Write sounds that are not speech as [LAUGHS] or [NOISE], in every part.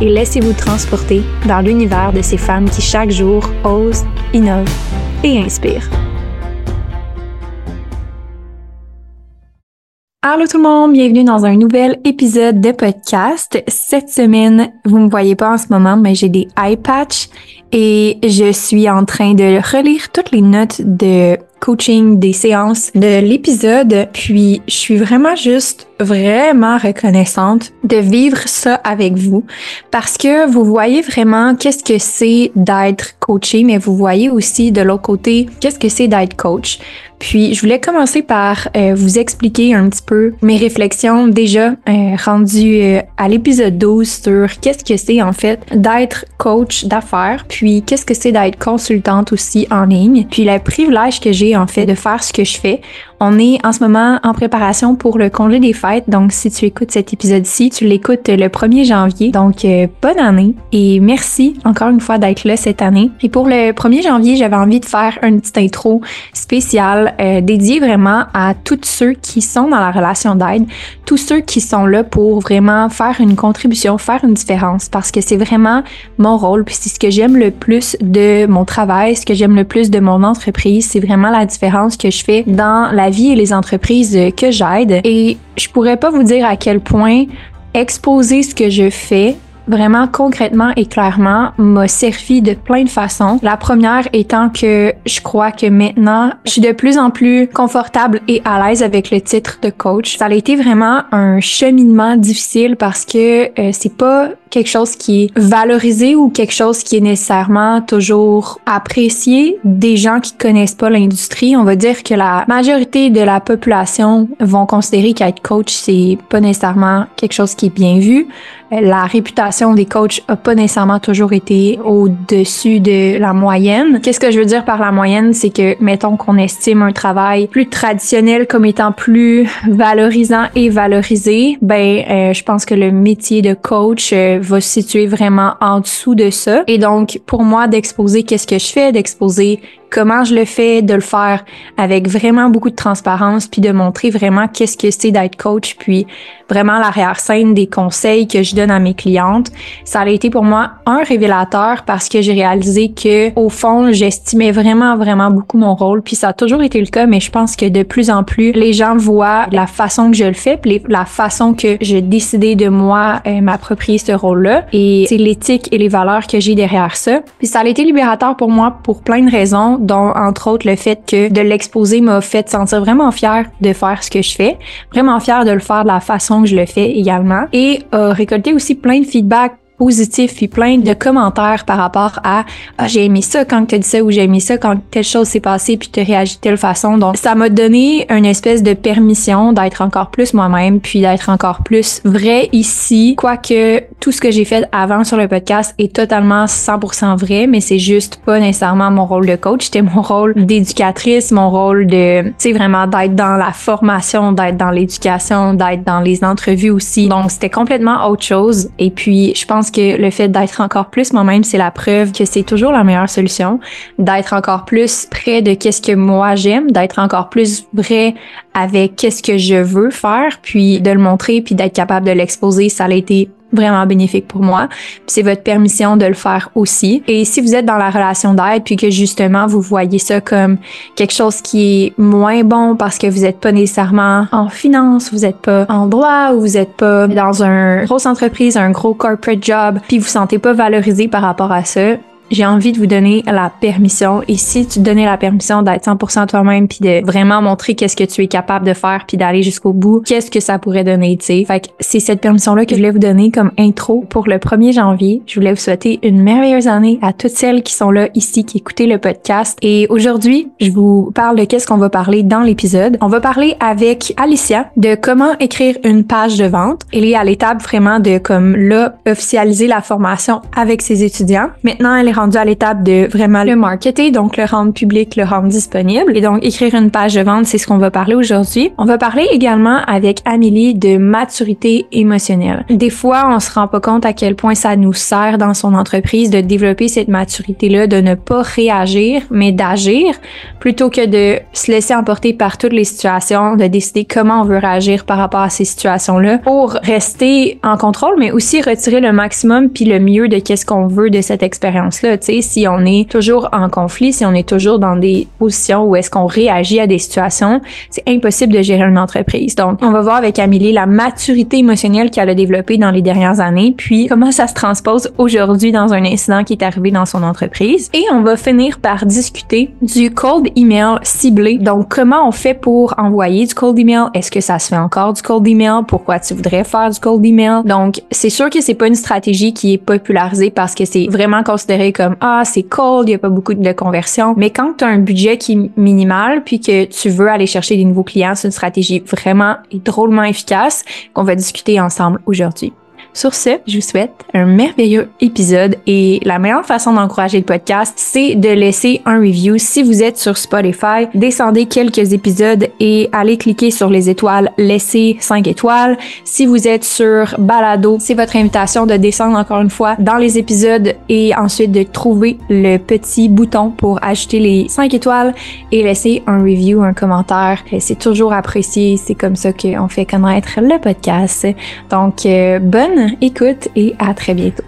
et laissez-vous transporter dans l'univers de ces femmes qui chaque jour osent, innovent et inspirent. Allô tout le monde, bienvenue dans un nouvel épisode de podcast. Cette semaine, vous ne me voyez pas en ce moment, mais j'ai des eye patch et je suis en train de relire toutes les notes de coaching, des séances de l'épisode. Puis je suis vraiment juste vraiment reconnaissante de vivre ça avec vous parce que vous voyez vraiment qu'est-ce que c'est d'être coaché, mais vous voyez aussi de l'autre côté qu'est-ce que c'est d'être coach. Puis je voulais commencer par euh, vous expliquer un petit peu mes réflexions déjà euh, rendues euh, à l'épisode 12 sur qu'est-ce que c'est en fait d'être coach d'affaires, puis qu'est-ce que c'est d'être consultante aussi en ligne, puis le privilège que j'ai en fait de faire ce que je fais. On est en ce moment en préparation pour le congé des fêtes, donc si tu écoutes cet épisode-ci, tu l'écoutes le 1er janvier. Donc bonne année et merci encore une fois d'être là cette année. Et pour le 1er janvier, j'avais envie de faire une petite intro spéciale euh, dédié vraiment à tous ceux qui sont dans la relation d'aide, tous ceux qui sont là pour vraiment faire une contribution, faire une différence, parce que c'est vraiment mon rôle, puis c'est ce que j'aime le plus de mon travail, ce que j'aime le plus de mon entreprise, c'est vraiment la différence que je fais dans la vie et les entreprises que j'aide. Et je pourrais pas vous dire à quel point exposer ce que je fais vraiment concrètement et clairement m'a servi de plein de façons. La première étant que je crois que maintenant, je suis de plus en plus confortable et à l'aise avec le titre de coach. Ça a été vraiment un cheminement difficile parce que euh, c'est pas quelque chose qui est valorisé ou quelque chose qui est nécessairement toujours apprécié des gens qui connaissent pas l'industrie. On va dire que la majorité de la population vont considérer qu'être coach, c'est pas nécessairement quelque chose qui est bien vu. La réputation des coachs a pas nécessairement toujours été au-dessus de la moyenne. Qu'est-ce que je veux dire par la moyenne? C'est que, mettons qu'on estime un travail plus traditionnel comme étant plus valorisant et valorisé, ben, euh, je pense que le métier de coach euh, va se situer vraiment en dessous de ça. Et donc, pour moi, d'exposer qu'est-ce que je fais, d'exposer comment je le fais, de le faire avec vraiment beaucoup de transparence, puis de montrer vraiment qu'est-ce que c'est d'être coach, puis vraiment l'arrière-scène des conseils que je donne à mes clientes. Ça a été pour moi un révélateur parce que j'ai réalisé que au fond, j'estimais vraiment vraiment beaucoup mon rôle, puis ça a toujours été le cas, mais je pense que de plus en plus les gens voient la façon que je le fais, la façon que j'ai décidé de moi euh, m'approprier ce rôle-là et c'est l'éthique et les valeurs que j'ai derrière ça. Puis ça a été libérateur pour moi pour plein de raisons dont entre autres le fait que de l'exposer m'a fait sentir vraiment fière de faire ce que je fais, vraiment fière de le faire de la façon que je le fais également et euh, récolter aussi plein de feedback positif puis plein de commentaires par rapport à ah, j'ai aimé ça quand tu as dit ça ou j'ai aimé ça quand telle chose s'est passée puis tu réagi de telle façon. Donc ça m'a donné une espèce de permission d'être encore plus moi-même puis d'être encore plus vrai ici, quoique tout ce que j'ai fait avant sur le podcast est totalement 100% vrai, mais c'est juste pas nécessairement mon rôle de coach, c'était mon rôle d'éducatrice, mon rôle de tu sais vraiment d'être dans la formation, d'être dans l'éducation, d'être dans les entrevues aussi. Donc c'était complètement autre chose et puis je pense que le fait d'être encore plus moi-même, c'est la preuve que c'est toujours la meilleure solution. D'être encore plus près de qu'est-ce que moi j'aime, d'être encore plus vrai avec qu'est-ce que je veux faire, puis de le montrer, puis d'être capable de l'exposer, ça a été vraiment bénéfique pour moi. C'est votre permission de le faire aussi. Et si vous êtes dans la relation d'aide puis que justement vous voyez ça comme quelque chose qui est moins bon parce que vous n'êtes pas nécessairement en finance, vous n'êtes pas en droit ou vous n'êtes pas dans une grosse entreprise, un gros corporate job, puis vous vous sentez pas valorisé par rapport à ça, j'ai envie de vous donner la permission. Et si tu donnais la permission d'être 100% toi-même puis de vraiment montrer qu'est-ce que tu es capable de faire puis d'aller jusqu'au bout, qu'est-ce que ça pourrait donner, tu sais? Fait que c'est cette permission-là que je voulais vous donner comme intro pour le 1er janvier. Je voulais vous souhaiter une merveilleuse année à toutes celles qui sont là ici, qui écoutent le podcast. Et aujourd'hui, je vous parle de qu'est-ce qu'on va parler dans l'épisode. On va parler avec Alicia de comment écrire une page de vente. Elle est à l'étape vraiment de comme là officialiser la formation avec ses étudiants. Maintenant, elle est à l'étape de vraiment le marketer, donc le rendre public, le rendre disponible. Et donc écrire une page de vente, c'est ce qu'on va parler aujourd'hui. On va parler également avec Amélie de maturité émotionnelle. Des fois, on se rend pas compte à quel point ça nous sert dans son entreprise de développer cette maturité-là, de ne pas réagir, mais d'agir, plutôt que de se laisser emporter par toutes les situations, de décider comment on veut réagir par rapport à ces situations-là pour rester en contrôle, mais aussi retirer le maximum puis le mieux de qu'est-ce qu'on veut de cette expérience-là. Si on est toujours en conflit, si on est toujours dans des positions où est-ce qu'on réagit à des situations, c'est impossible de gérer une entreprise. Donc, on va voir avec Amélie la maturité émotionnelle qu'elle a développée dans les dernières années, puis comment ça se transpose aujourd'hui dans un incident qui est arrivé dans son entreprise. Et on va finir par discuter du cold email ciblé. Donc, comment on fait pour envoyer du cold email? Est-ce que ça se fait encore du cold email? Pourquoi tu voudrais faire du cold email? Donc, c'est sûr que c'est pas une stratégie qui est popularisée parce que c'est vraiment considéré comme, ah, c'est cold, il y a pas beaucoup de conversion. Mais quand tu as un budget qui est minimal puis que tu veux aller chercher des nouveaux clients, c'est une stratégie vraiment drôlement efficace qu'on va discuter ensemble aujourd'hui. Sur ce, je vous souhaite un merveilleux épisode et la meilleure façon d'encourager le podcast, c'est de laisser un review. Si vous êtes sur Spotify, descendez quelques épisodes et allez cliquer sur les étoiles, laissez 5 étoiles. Si vous êtes sur Balado, c'est votre invitation de descendre encore une fois dans les épisodes et ensuite de trouver le petit bouton pour ajouter les 5 étoiles et laisser un review, un commentaire. C'est toujours apprécié. C'est comme ça qu'on fait connaître le podcast. Donc, euh, bonne écoute et à très bientôt.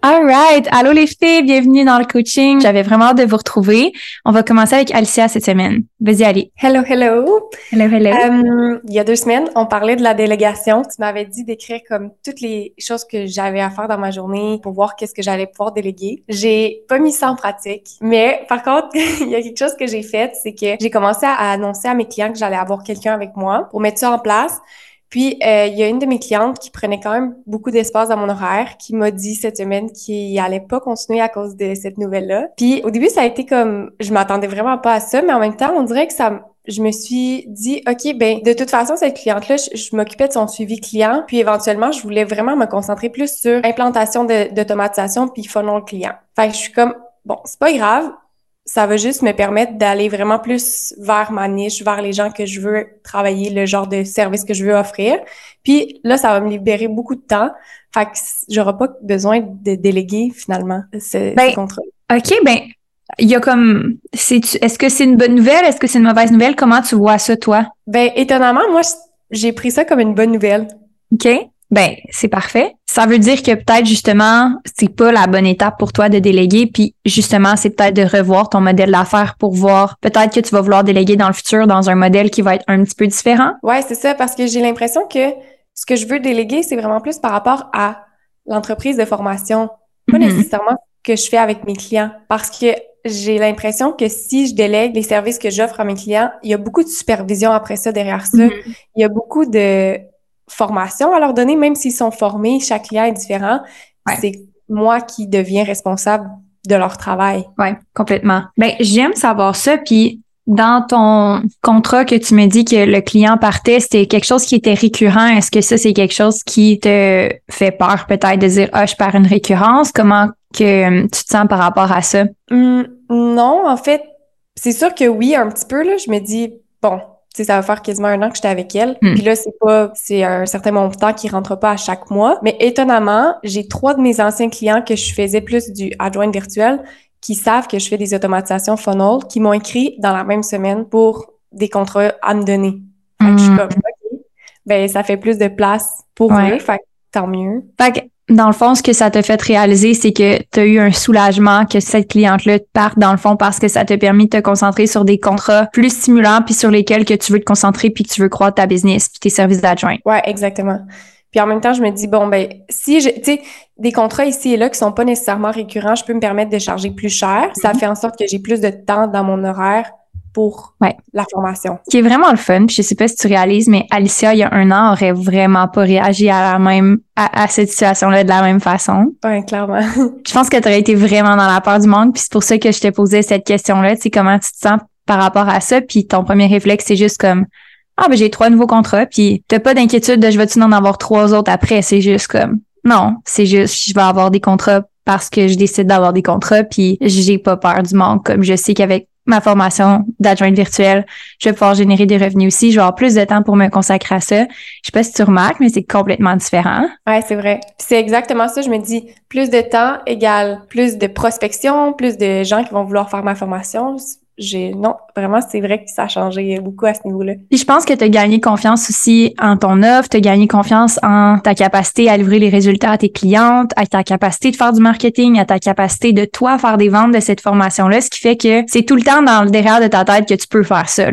Alright, allô les filles, bienvenue dans le coaching. J'avais vraiment hâte de vous retrouver. On va commencer avec Alicia cette semaine. Vas-y, allez. Hello, hello. Hello, hello. Euh, il y a deux semaines, on parlait de la délégation. Tu m'avais dit d'écrire comme toutes les choses que j'avais à faire dans ma journée pour voir qu'est-ce que j'allais pouvoir déléguer. J'ai pas mis ça en pratique, mais par contre, [LAUGHS] il y a quelque chose que j'ai fait, c'est que j'ai commencé à annoncer à mes clients que j'allais avoir quelqu'un avec moi pour mettre ça en place. Puis, euh, il y a une de mes clientes qui prenait quand même beaucoup d'espace dans mon horaire, qui m'a dit cette semaine qu'il allait pas continuer à cause de cette nouvelle-là. Puis, au début, ça a été comme, je m'attendais vraiment pas à ça, mais en même temps, on dirait que ça, je me suis dit, OK, ben, de toute façon, cette cliente-là, je, m'occupais de son suivi client, puis éventuellement, je voulais vraiment me concentrer plus sur implantation d'automatisation puis funnel client. Fait que je suis comme, bon, c'est pas grave, ça va juste me permettre d'aller vraiment plus vers ma niche, vers les gens que je veux travailler, le genre de service que je veux offrir. Puis là, ça va me libérer beaucoup de temps. Fait que j'aurai pas besoin de déléguer finalement ce, ben, contrat. OK, ben il y a comme est-ce que c'est une bonne nouvelle, est-ce que c'est une mauvaise nouvelle? Comment tu vois ça toi? Ben étonnamment, moi j'ai pris ça comme une bonne nouvelle. OK. Ben, c'est parfait. Ça veut dire que peut-être justement, c'est pas la bonne étape pour toi de déléguer, puis justement, c'est peut-être de revoir ton modèle d'affaires pour voir peut-être que tu vas vouloir déléguer dans le futur dans un modèle qui va être un petit peu différent. Ouais, c'est ça, parce que j'ai l'impression que ce que je veux déléguer, c'est vraiment plus par rapport à l'entreprise de formation, pas mm-hmm. nécessairement ce que je fais avec mes clients, parce que j'ai l'impression que si je délègue les services que j'offre à mes clients, il y a beaucoup de supervision après ça derrière ça. Mm-hmm. Il y a beaucoup de formation à leur donner, même s'ils sont formés, chaque client est différent. C'est moi qui deviens responsable de leur travail. Oui, complètement. Ben, j'aime savoir ça. Puis, dans ton contrat que tu me dis que le client partait, c'était quelque chose qui était récurrent. Est-ce que ça, c'est quelque chose qui te fait peur peut-être de dire, ah, je perds une récurrence? Comment que tu te sens par rapport à ça? Hum, non, en fait, c'est sûr que oui, un petit peu, là. Je me dis, bon, ça va faire quasiment un an que j'étais avec elle. Hmm. Puis là, c'est pas, c'est un certain montant qui rentre pas à chaque mois. Mais étonnamment, j'ai trois de mes anciens clients que je faisais plus du adjoint virtuel qui savent que je fais des automatisations funnel, qui m'ont écrit dans la même semaine pour des contrats à me donner. Fait que je suis hmm. comme, OK, ben, ça fait plus de place pour eux. Fait que tant mieux. Fait que dans le fond, ce que ça t'a fait réaliser, c'est que tu as eu un soulagement que cette cliente-là parte dans le fond parce que ça t'a permis de te concentrer sur des contrats plus stimulants puis sur lesquels que tu veux te concentrer puis que tu veux croître ta business puis tes services d'adjoint. Ouais, exactement. Puis en même temps, je me dis, bon, ben, si tu sais, des contrats ici et là qui sont pas nécessairement récurrents, je peux me permettre de charger plus cher. Ça mhm. fait en sorte que j'ai plus de temps dans mon horaire pour la formation. Qui est vraiment le fun, puis je sais pas si tu réalises, mais Alicia, il y a un an, aurait vraiment pas réagi à la même, à, cette situation-là de la même façon. Oui, clairement. [LAUGHS] je pense que tu aurais été vraiment dans la peur du monde, puis c'est pour ça que je t'ai posé cette question-là, tu sais, comment tu te sens par rapport à ça, puis ton premier réflexe, c'est juste comme, ah, ben j'ai trois nouveaux contrats, puis t'as pas d'inquiétude de je vais-tu en avoir trois autres après, c'est juste comme, non, c'est juste, je vais avoir des contrats parce que je décide d'avoir des contrats, puis j'ai pas peur du manque, comme je sais qu'avec ma formation d'adjointe virtuelle, je vais pouvoir générer des revenus aussi. Je vais avoir plus de temps pour me consacrer à ça. Je sais pas si tu remarques, mais c'est complètement différent. Ouais, c'est vrai. C'est exactement ça. Je me dis, plus de temps égale plus de prospection, plus de gens qui vont vouloir faire ma formation j'ai non, vraiment, c'est vrai que ça a changé beaucoup à ce niveau-là. Puis je pense que tu as gagné confiance aussi en ton offre, tu as gagné confiance en ta capacité à livrer les résultats à tes clientes, à ta capacité de faire du marketing, à ta capacité de toi faire des ventes de cette formation-là, ce qui fait que c'est tout le temps dans le derrière de ta tête que tu peux faire ça.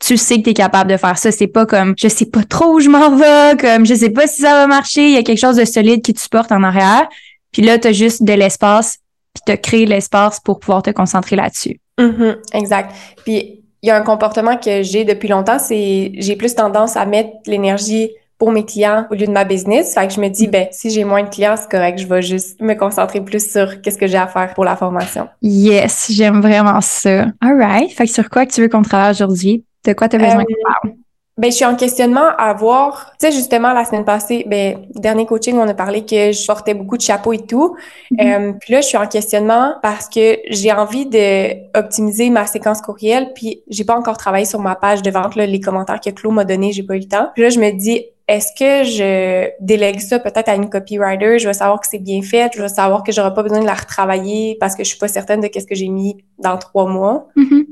Tu sais que tu es capable de faire ça. C'est pas comme je sais pas trop où je m'en vais, comme je sais pas si ça va marcher. Il y a quelque chose de solide qui te supporte en arrière. Puis là, tu as juste de l'espace, puis as créé l'espace pour pouvoir te concentrer là-dessus. Mm-hmm, exact. Puis il y a un comportement que j'ai depuis longtemps, c'est j'ai plus tendance à mettre l'énergie pour mes clients au lieu de ma business. Fait que je me dis, ben, si j'ai moins de clients, c'est correct, je vais juste me concentrer plus sur qu'est-ce que j'ai à faire pour la formation. Yes, j'aime vraiment ça. All right. Fait que sur quoi que tu veux qu'on travaille aujourd'hui? De quoi tu as besoin euh, qu'on parle? Ben, je suis en questionnement à voir. Tu sais, justement, la semaine passée, ben, dernier coaching, on a parlé que je portais beaucoup de chapeaux et tout. Mm-hmm. euh, puis là, je suis en questionnement parce que j'ai envie de optimiser ma séquence courriel. Puis j'ai pas encore travaillé sur ma page de vente, là, les commentaires que Claude m'a donné, j'ai pas eu le temps. Puis là, je me dis, est-ce que je délègue ça peut-être à une copywriter? Je vais savoir que c'est bien fait. Je vais savoir que j'aurai pas besoin de la retravailler parce que je suis pas certaine de qu'est-ce que j'ai mis dans trois mois. Mm-hmm.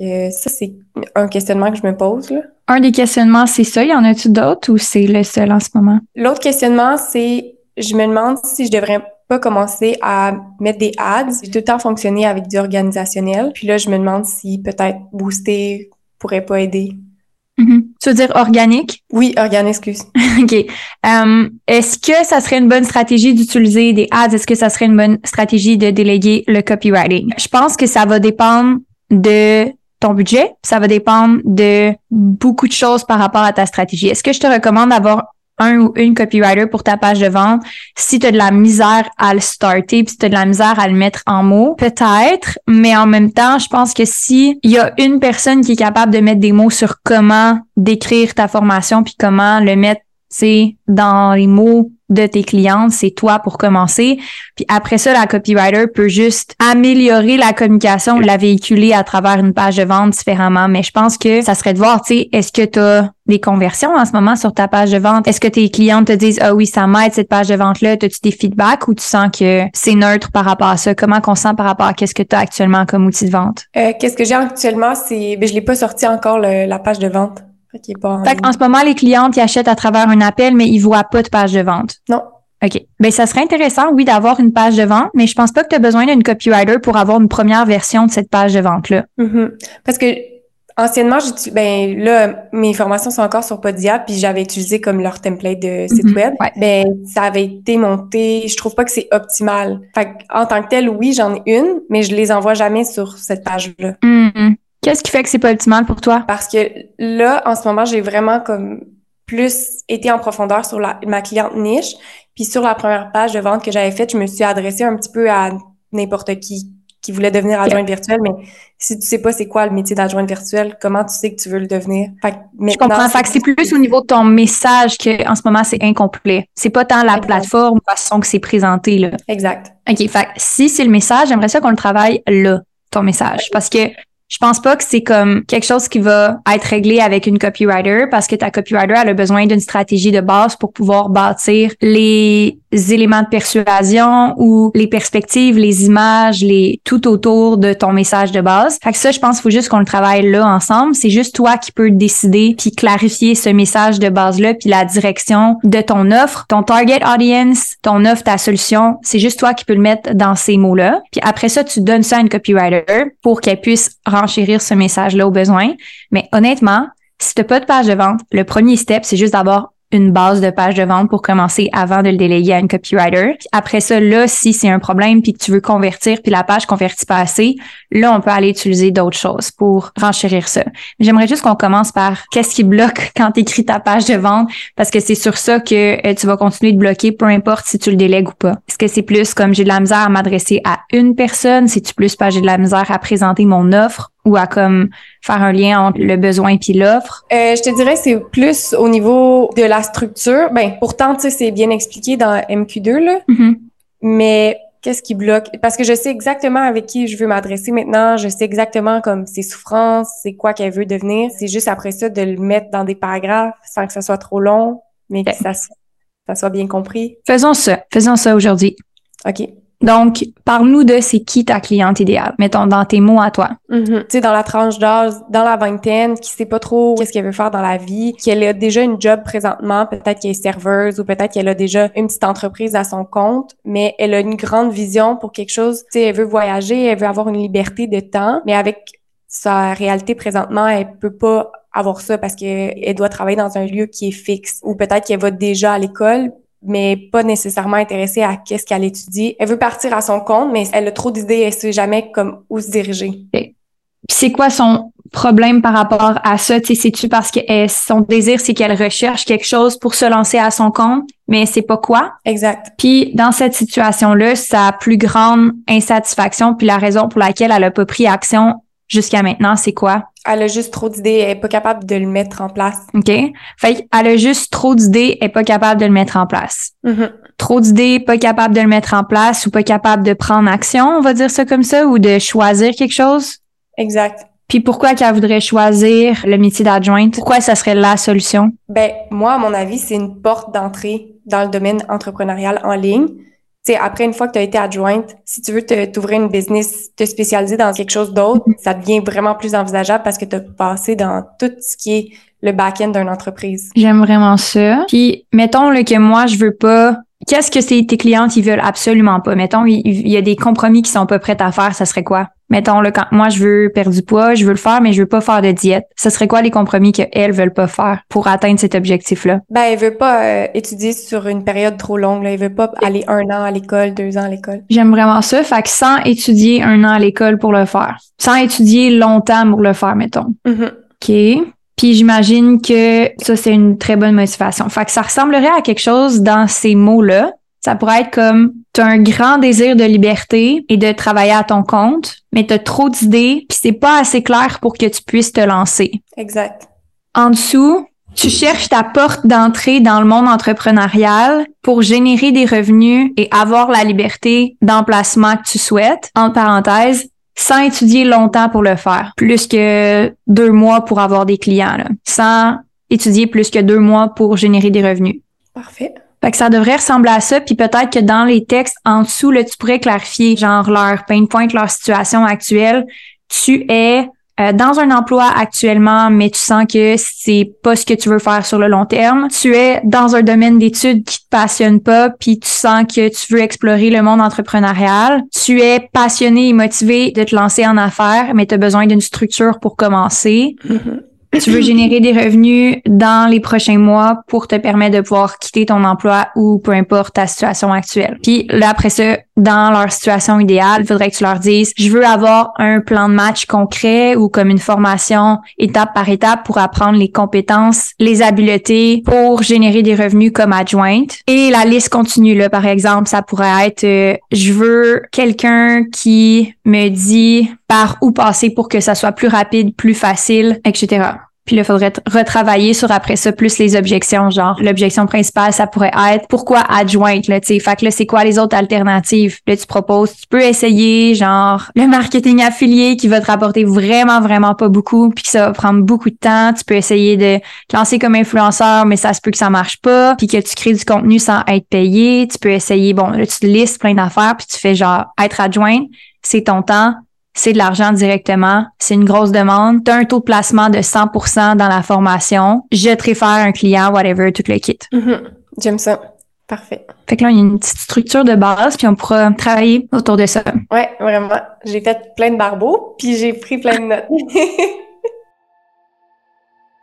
Euh, ça, c'est un questionnement que je me pose. Là. Un des questionnements, c'est ça. Y en a-tu d'autres ou c'est le seul en ce moment? L'autre questionnement, c'est je me demande si je devrais pas commencer à mettre des ads. J'ai tout le temps fonctionné avec du organisationnel. Puis là, je me demande si peut-être booster pourrait pas aider. Mm-hmm. Tu veux dire organique? Oui, organique, excuse. [LAUGHS] OK. Um, Est-ce que ça serait une bonne stratégie d'utiliser des ads? Est-ce que ça serait une bonne stratégie de déléguer le copywriting? Je pense que ça va dépendre de budget. Ça va dépendre de beaucoup de choses par rapport à ta stratégie. Est-ce que je te recommande d'avoir un ou une copywriter pour ta page de vente si tu as de la misère à le starter puis si tu as de la misère à le mettre en mots? Peut-être mais en même temps je pense que si il y a une personne qui est capable de mettre des mots sur comment décrire ta formation puis comment le mettre c'est dans les mots de tes clientes, c'est toi pour commencer. Puis après ça, la copywriter peut juste améliorer la communication, la véhiculer à travers une page de vente différemment. Mais je pense que ça serait de voir, tu sais, est-ce que tu as des conversions en ce moment sur ta page de vente? Est-ce que tes clientes te disent, ah oui, ça m'aide cette page de vente-là? As-tu des feedbacks ou tu sens que c'est neutre par rapport à ça? Comment qu'on sent par rapport à qu'est-ce que tu as actuellement comme outil de vente? Euh, qu'est-ce que j'ai actuellement, c'est, ben, je l'ai pas sorti encore la page de vente. En ce moment, les clients qui achètent à travers un appel, mais ils voient pas de page de vente. Non. OK. Ben, ça serait intéressant, oui, d'avoir une page de vente, mais je pense pas que tu as besoin d'une copywriter pour avoir une première version de cette page de vente-là. Mm-hmm. Parce que anciennement, ben là, mes formations sont encore sur Podia, puis j'avais utilisé comme leur template de site mm-hmm. web. Ben, ça avait été monté. Je trouve pas que c'est optimal. Fait en tant que tel, oui, j'en ai une, mais je les envoie jamais sur cette page-là. Mm-hmm. Qu'est-ce qui fait que c'est pas optimal pour toi? Parce que là, en ce moment, j'ai vraiment comme plus été en profondeur sur la, ma cliente niche. Puis sur la première page de vente que j'avais faite, je me suis adressée un petit peu à n'importe qui qui voulait devenir adjointe virtuelle, mais si tu sais pas c'est quoi le métier d'adjointe virtuelle, comment tu sais que tu veux le devenir? Fait je comprends. Fait que c'est plus au niveau de ton message que en ce moment c'est incomplet. C'est pas tant la plateforme, la façon que c'est présenté là. Exact. OK, fait si c'est le message, j'aimerais ça qu'on le travaille là, ton message. Parce que je pense pas que c'est comme quelque chose qui va être réglé avec une copywriter parce que ta copywriter elle a besoin d'une stratégie de base pour pouvoir bâtir les éléments de persuasion ou les perspectives, les images, les tout autour de ton message de base. Fait que ça, je pense qu'il faut juste qu'on le travaille là ensemble. C'est juste toi qui peux décider puis clarifier ce message de base-là puis la direction de ton offre, ton target audience, ton offre, ta solution. C'est juste toi qui peux le mettre dans ces mots-là. Puis après ça, tu donnes ça à une copywriter pour qu'elle puisse renchérir ce message-là au besoin. Mais honnêtement, si tu n'as pas de page de vente, le premier step, c'est juste d'avoir une base de page de vente pour commencer avant de le déléguer à une copywriter. après ça, là, si c'est un problème puis que tu veux convertir puis la page convertit pas assez, là, on peut aller utiliser d'autres choses pour renchérir ça. J'aimerais juste qu'on commence par qu'est-ce qui bloque [LAUGHS] quand tu écris ta page de vente? Parce que c'est sur ça que euh, tu vas continuer de bloquer, peu importe si tu le délègues ou pas. Est-ce que c'est plus comme j'ai de la misère à m'adresser à une personne? C'est-tu plus pas j'ai de la misère à présenter mon offre? Ou à comme faire un lien entre le besoin et l'offre? Euh, je te dirais c'est plus au niveau de la structure. Ben pourtant tu sais c'est bien expliqué dans MQ2 là. Mm-hmm. Mais qu'est-ce qui bloque? Parce que je sais exactement avec qui je veux m'adresser maintenant, je sais exactement comme ses souffrances, c'est quoi qu'elle veut devenir. C'est juste après ça de le mettre dans des paragraphes sans que ça soit trop long, mais que ça, ça soit bien compris. Faisons ça. Faisons ça aujourd'hui. OK. Donc, parle-nous de c'est qui ta cliente idéale. Mettons dans tes mots à toi. Mm-hmm. Tu sais, dans la tranche d'âge, dans la vingtaine, qui sait pas trop qu'est-ce qu'elle veut faire dans la vie, qu'elle a déjà une job présentement, peut-être qu'elle est serveuse ou peut-être qu'elle a déjà une petite entreprise à son compte, mais elle a une grande vision pour quelque chose. Tu sais, elle veut voyager, elle veut avoir une liberté de temps, mais avec sa réalité présentement, elle peut pas avoir ça parce qu'elle doit travailler dans un lieu qui est fixe ou peut-être qu'elle va déjà à l'école mais pas nécessairement intéressée à qu'est-ce qu'elle étudie. Elle veut partir à son compte, mais elle a trop d'idées, elle sait jamais comme où se diriger. C'est quoi son problème par rapport à ça? C'est-tu parce que son désir, c'est qu'elle recherche quelque chose pour se lancer à son compte, mais c'est pas quoi? Exact. Puis dans cette situation-là, sa plus grande insatisfaction, puis la raison pour laquelle elle a pas pris action jusqu'à maintenant, c'est quoi? Elle a juste trop d'idées, elle est pas capable de le mettre en place. OK. Fait qu'elle a juste trop d'idées, elle est pas capable de le mettre en place. Mm-hmm. Trop d'idées, pas capable de le mettre en place ou pas capable de prendre action, on va dire ça comme ça, ou de choisir quelque chose? Exact. Puis pourquoi qu'elle voudrait choisir le métier d'adjointe? Pourquoi ça serait la solution? Ben, moi, à mon avis, c'est une porte d'entrée dans le domaine entrepreneurial en ligne sais, après, une fois que tu as été adjointe, si tu veux t'ouvrir une business, te spécialiser dans quelque chose d'autre, mm-hmm. ça devient vraiment plus envisageable parce que tu as passé dans tout ce qui est le back-end d'une entreprise. J'aime vraiment ça. Puis, mettons le que moi, je veux pas Qu'est-ce que c'est tes clientes ils veulent absolument pas? Mettons, il, y a des compromis qui sont pas prêts à faire, ça serait quoi? Mettons, le quand moi, je veux perdre du poids, je veux le faire, mais je veux pas faire de diète. Ce serait quoi les compromis qu'elles veulent pas faire pour atteindre cet objectif-là? Ben, elle veut pas euh, étudier sur une période trop longue. Là. Elle veut pas aller un an à l'école, deux ans à l'école. J'aime vraiment ça. Fait que sans étudier un an à l'école pour le faire. Sans étudier longtemps pour le faire, mettons. Mm-hmm. OK. Puis j'imagine que ça, c'est une très bonne motivation. Fait que ça ressemblerait à quelque chose dans ces mots-là. Ça pourrait être comme tu as un grand désir de liberté et de travailler à ton compte, mais tu as trop d'idées, puis c'est pas assez clair pour que tu puisses te lancer. Exact. En dessous, tu cherches ta porte d'entrée dans le monde entrepreneurial pour générer des revenus et avoir la liberté d'emplacement que tu souhaites. En parenthèse, sans étudier longtemps pour le faire, plus que deux mois pour avoir des clients, là. sans étudier plus que deux mois pour générer des revenus. Parfait. Fait que ça devrait ressembler à ça, puis peut-être que dans les textes en dessous, là, tu pourrais clarifier genre leur pain point, leur situation actuelle. Tu es euh, dans un emploi actuellement, mais tu sens que c'est pas ce que tu veux faire sur le long terme. Tu es dans un domaine d'études qui te passionne pas, puis tu sens que tu veux explorer le monde entrepreneurial. Tu es passionné et motivé de te lancer en affaires, mais tu as besoin d'une structure pour commencer. Mm-hmm tu veux générer des revenus dans les prochains mois pour te permettre de pouvoir quitter ton emploi ou peu importe ta situation actuelle. Puis là, après ça, dans leur situation idéale, il faudrait que tu leur dises, je veux avoir un plan de match concret ou comme une formation étape par étape pour apprendre les compétences, les habiletés pour générer des revenus comme adjointe. Et la liste continue, là, par exemple, ça pourrait être, euh, je veux quelqu'un qui me dit par où passer pour que ça soit plus rapide, plus facile, etc. Puis là, il faudrait retravailler sur après ça plus les objections, genre l'objection principale, ça pourrait être pourquoi adjointe, là, tu sais? Fait que là, c'est quoi les autres alternatives? Là, tu proposes, tu peux essayer, genre, le marketing affilié qui va te rapporter vraiment, vraiment pas beaucoup, puis que ça va prendre beaucoup de temps. Tu peux essayer de te lancer comme influenceur, mais ça se peut que ça marche pas, puis que tu crées du contenu sans être payé. Tu peux essayer, bon, là, tu te listes plein d'affaires, puis tu fais genre être adjointe, c'est ton temps, c'est de l'argent directement, c'est une grosse demande, tu as un taux de placement de 100% dans la formation, je te réfère un client, whatever, tout le kit. Mm-hmm. J'aime ça. Parfait. Fait que là, il y a une petite structure de base, puis on pourra travailler autour de ça. Ouais, vraiment. J'ai fait plein de barbeaux, puis j'ai pris plein de notes. [LAUGHS]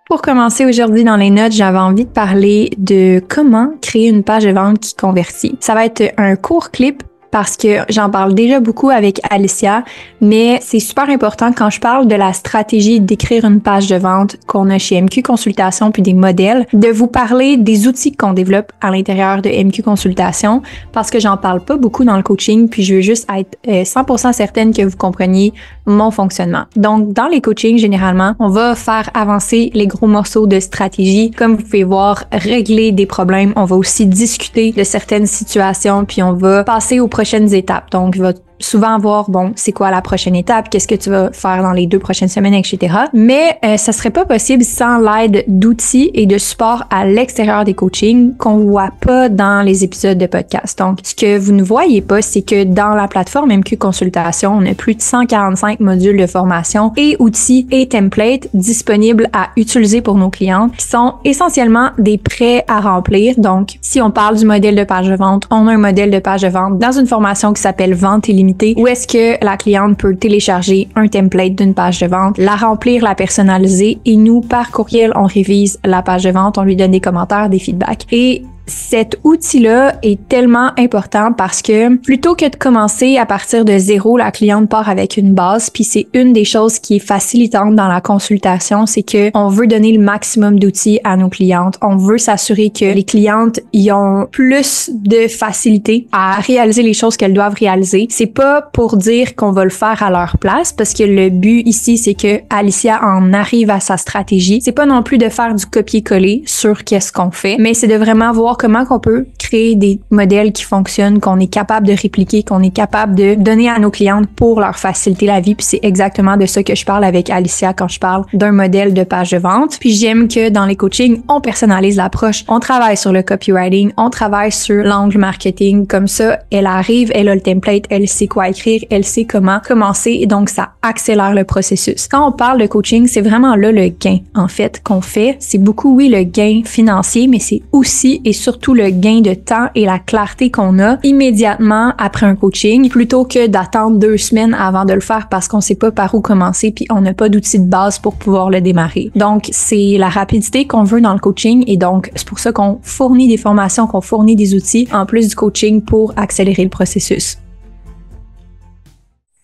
Pour commencer aujourd'hui dans les notes, j'avais envie de parler de comment créer une page de vente qui convertit. Ça va être un court clip parce que j'en parle déjà beaucoup avec Alicia, mais c'est super important quand je parle de la stratégie d'écrire une page de vente qu'on a chez MQ Consultation puis des modèles, de vous parler des outils qu'on développe à l'intérieur de MQ Consultation parce que j'en parle pas beaucoup dans le coaching puis je veux juste être 100% euh, certaine que vous compreniez mon fonctionnement. Donc dans les coachings généralement, on va faire avancer les gros morceaux de stratégie, comme vous pouvez voir, régler des problèmes, on va aussi discuter de certaines situations puis on va passer au prochaines étapes. Donc, il souvent voir, bon, c'est quoi la prochaine étape, qu'est-ce que tu vas faire dans les deux prochaines semaines, etc. Mais euh, ça serait pas possible sans l'aide d'outils et de support à l'extérieur des coachings qu'on voit pas dans les épisodes de podcast. Donc, ce que vous ne voyez pas, c'est que dans la plateforme MQ Consultation, on a plus de 145 modules de formation et outils et templates disponibles à utiliser pour nos clients qui sont essentiellement des prêts à remplir. Donc, si on parle du modèle de page de vente, on a un modèle de page de vente dans une formation qui s'appelle Vente où est-ce que la cliente peut télécharger un template d'une page de vente, la remplir, la personnaliser et nous, par courriel, on révise la page de vente, on lui donne des commentaires, des feedbacks. Et cet outil-là est tellement important parce que plutôt que de commencer à partir de zéro, la cliente part avec une base, puis c'est une des choses qui est facilitante dans la consultation, c'est que on veut donner le maximum d'outils à nos clientes. On veut s'assurer que les clientes y ont plus de facilité à réaliser les choses qu'elles doivent réaliser. C'est pas pour dire qu'on va le faire à leur place parce que le but ici c'est que Alicia en arrive à sa stratégie. C'est pas non plus de faire du copier-coller sur qu'est-ce qu'on fait, mais c'est de vraiment voir comment qu'on peut des modèles qui fonctionnent, qu'on est capable de répliquer, qu'on est capable de donner à nos clientes pour leur faciliter la vie. Puis c'est exactement de ça que je parle avec Alicia quand je parle d'un modèle de page de vente. Puis j'aime que dans les coachings, on personnalise l'approche. On travaille sur le copywriting, on travaille sur l'angle marketing. Comme ça, elle arrive, elle a le template, elle sait quoi écrire, elle sait comment commencer et donc ça accélère le processus. Quand on parle de coaching, c'est vraiment là le gain en fait qu'on fait. C'est beaucoup oui le gain financier, mais c'est aussi et surtout le gain de temps et la clarté qu'on a immédiatement après un coaching plutôt que d'attendre deux semaines avant de le faire parce qu'on sait pas par où commencer puis on n'a pas d'outils de base pour pouvoir le démarrer. Donc, c'est la rapidité qu'on veut dans le coaching et donc c'est pour ça qu'on fournit des formations, qu'on fournit des outils en plus du coaching pour accélérer le processus.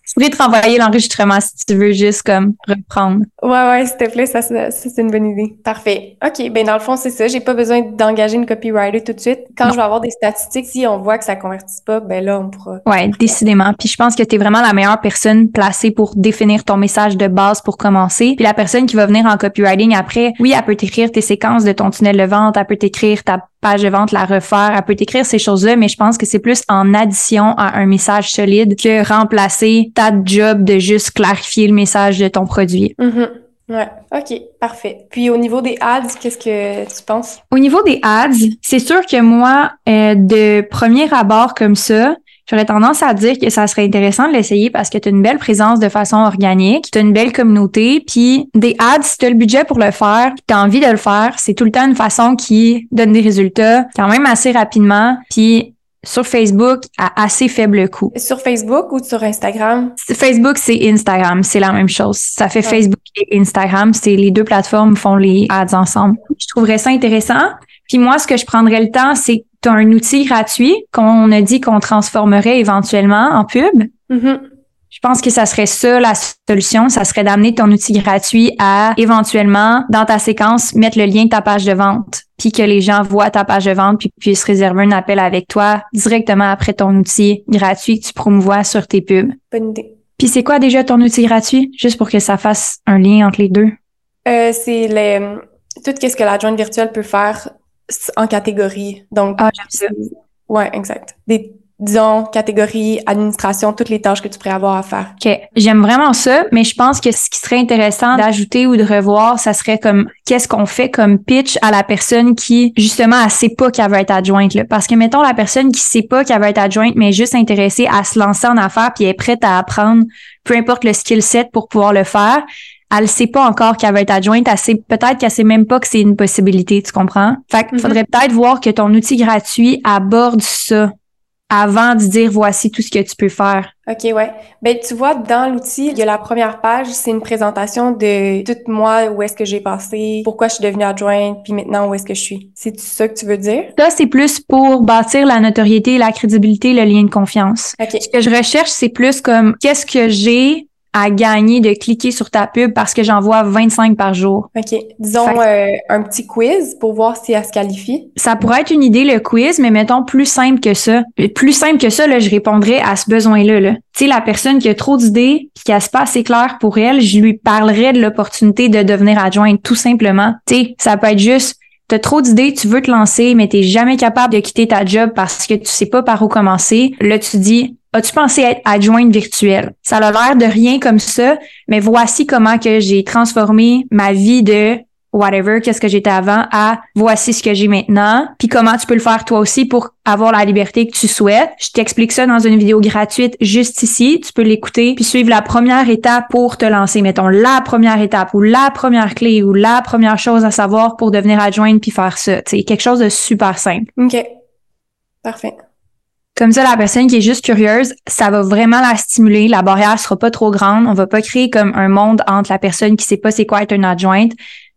Je voulais te renvoyer l'enregistrement si tu veux juste comme reprendre. Ouais, ouais, s'il te plaît, ça, c'est une bonne idée. Parfait. OK, ben dans le fond, c'est ça. J'ai pas besoin d'engager une copywriter tout de suite. Quand je vais avoir des statistiques, si on voit que ça convertit pas, ben là, on pourra. Ouais, décidément. Puis je pense que tu es vraiment la meilleure personne placée pour définir ton message de base pour commencer. Puis la personne qui va venir en copywriting après, oui, elle peut t'écrire tes séquences de ton tunnel de vente, elle peut t'écrire ta page de vente, la refaire. Elle peut écrire ces choses-là, mais je pense que c'est plus en addition à un message solide que remplacer ta job de juste clarifier le message de ton produit. Mm-hmm. Ouais, ok, parfait. Puis au niveau des ads, qu'est-ce que tu penses? Au niveau des ads, c'est sûr que moi, euh, de premier abord comme ça, J'aurais tendance à dire que ça serait intéressant de l'essayer parce que tu as une belle présence de façon organique, tu as une belle communauté, puis des ads, si tu as le budget pour le faire, tu as envie de le faire, c'est tout le temps une façon qui donne des résultats quand même assez rapidement, puis sur Facebook à assez faible coût. Sur Facebook ou sur Instagram? Facebook, c'est Instagram, c'est la même chose. Ça fait Facebook et Instagram, c'est les deux plateformes font les ads ensemble. Je trouverais ça intéressant. Puis moi, ce que je prendrais le temps, c'est tu as un outil gratuit qu'on a dit qu'on transformerait éventuellement en pub. Mm-hmm. Je pense que ça serait ça la solution, ça serait d'amener ton outil gratuit à éventuellement dans ta séquence mettre le lien de ta page de vente, puis que les gens voient ta page de vente puis puissent réserver un appel avec toi directement après ton outil gratuit que tu promouvois sur tes pubs. Bonne idée. Puis c'est quoi déjà ton outil gratuit? Juste pour que ça fasse un lien entre les deux euh, c'est les tout ce que l'adjointe virtuelle peut faire en catégorie. Donc, ah, j'aime ça. Ouais, exact. Des, disons, catégorie, administration, toutes les tâches que tu pourrais avoir à faire. OK. J'aime vraiment ça, mais je pense que ce qui serait intéressant d'ajouter ou de revoir, ça serait comme qu'est-ce qu'on fait comme pitch à la personne qui, justement, elle sait pas qu'elle veut être adjointe. Là. Parce que, mettons, la personne qui sait pas qu'elle veut être adjointe, mais juste intéressée à se lancer en affaires puis est prête à apprendre peu importe le skill set pour pouvoir le faire elle sait pas encore qu'elle va être adjointe, elle sait peut-être qu'elle sait même pas que c'est une possibilité, tu comprends? Fait qu'il mm-hmm. faudrait peut-être voir que ton outil gratuit aborde ça avant de dire voici tout ce que tu peux faire. OK, ouais. Ben, tu vois, dans l'outil, il y a la première page, c'est une présentation de tout moi, où est-ce que j'ai passé, pourquoi je suis devenue adjointe, puis maintenant où est-ce que je suis. C'est ça que tu veux dire? Ça, c'est plus pour bâtir la notoriété, la crédibilité, le lien de confiance. OK. Ce que je recherche, c'est plus comme qu'est-ce que j'ai à gagner de cliquer sur ta pub parce que j'en vois 25 par jour. OK. Disons euh, un petit quiz pour voir si elle se qualifie. Ça pourrait être une idée, le quiz, mais mettons plus simple que ça. Plus simple que ça, là, je répondrais à ce besoin-là. Là. Tu sais, la personne qui a trop d'idées puis qui a pas assez clair pour elle, je lui parlerais de l'opportunité de devenir adjointe, tout simplement. Tu sais, ça peut être juste T'as trop d'idées, tu veux te lancer, mais t'es jamais capable de quitter ta job parce que tu sais pas par où commencer. Là, tu dis, as-tu pensé être adjointe virtuelle? Ça a l'air de rien comme ça, mais voici comment que j'ai transformé ma vie de whatever, qu'est-ce que j'étais avant, à voici ce que j'ai maintenant, puis comment tu peux le faire toi aussi pour avoir la liberté que tu souhaites. Je t'explique ça dans une vidéo gratuite juste ici. Tu peux l'écouter puis suivre la première étape pour te lancer. Mettons la première étape ou la première clé ou la première chose à savoir pour devenir adjointe puis faire ça. C'est quelque chose de super simple. OK. Parfait. Comme ça, la personne qui est juste curieuse, ça va vraiment la stimuler. La barrière sera pas trop grande. On va pas créer comme un monde entre la personne qui sait pas c'est quoi être une adjointe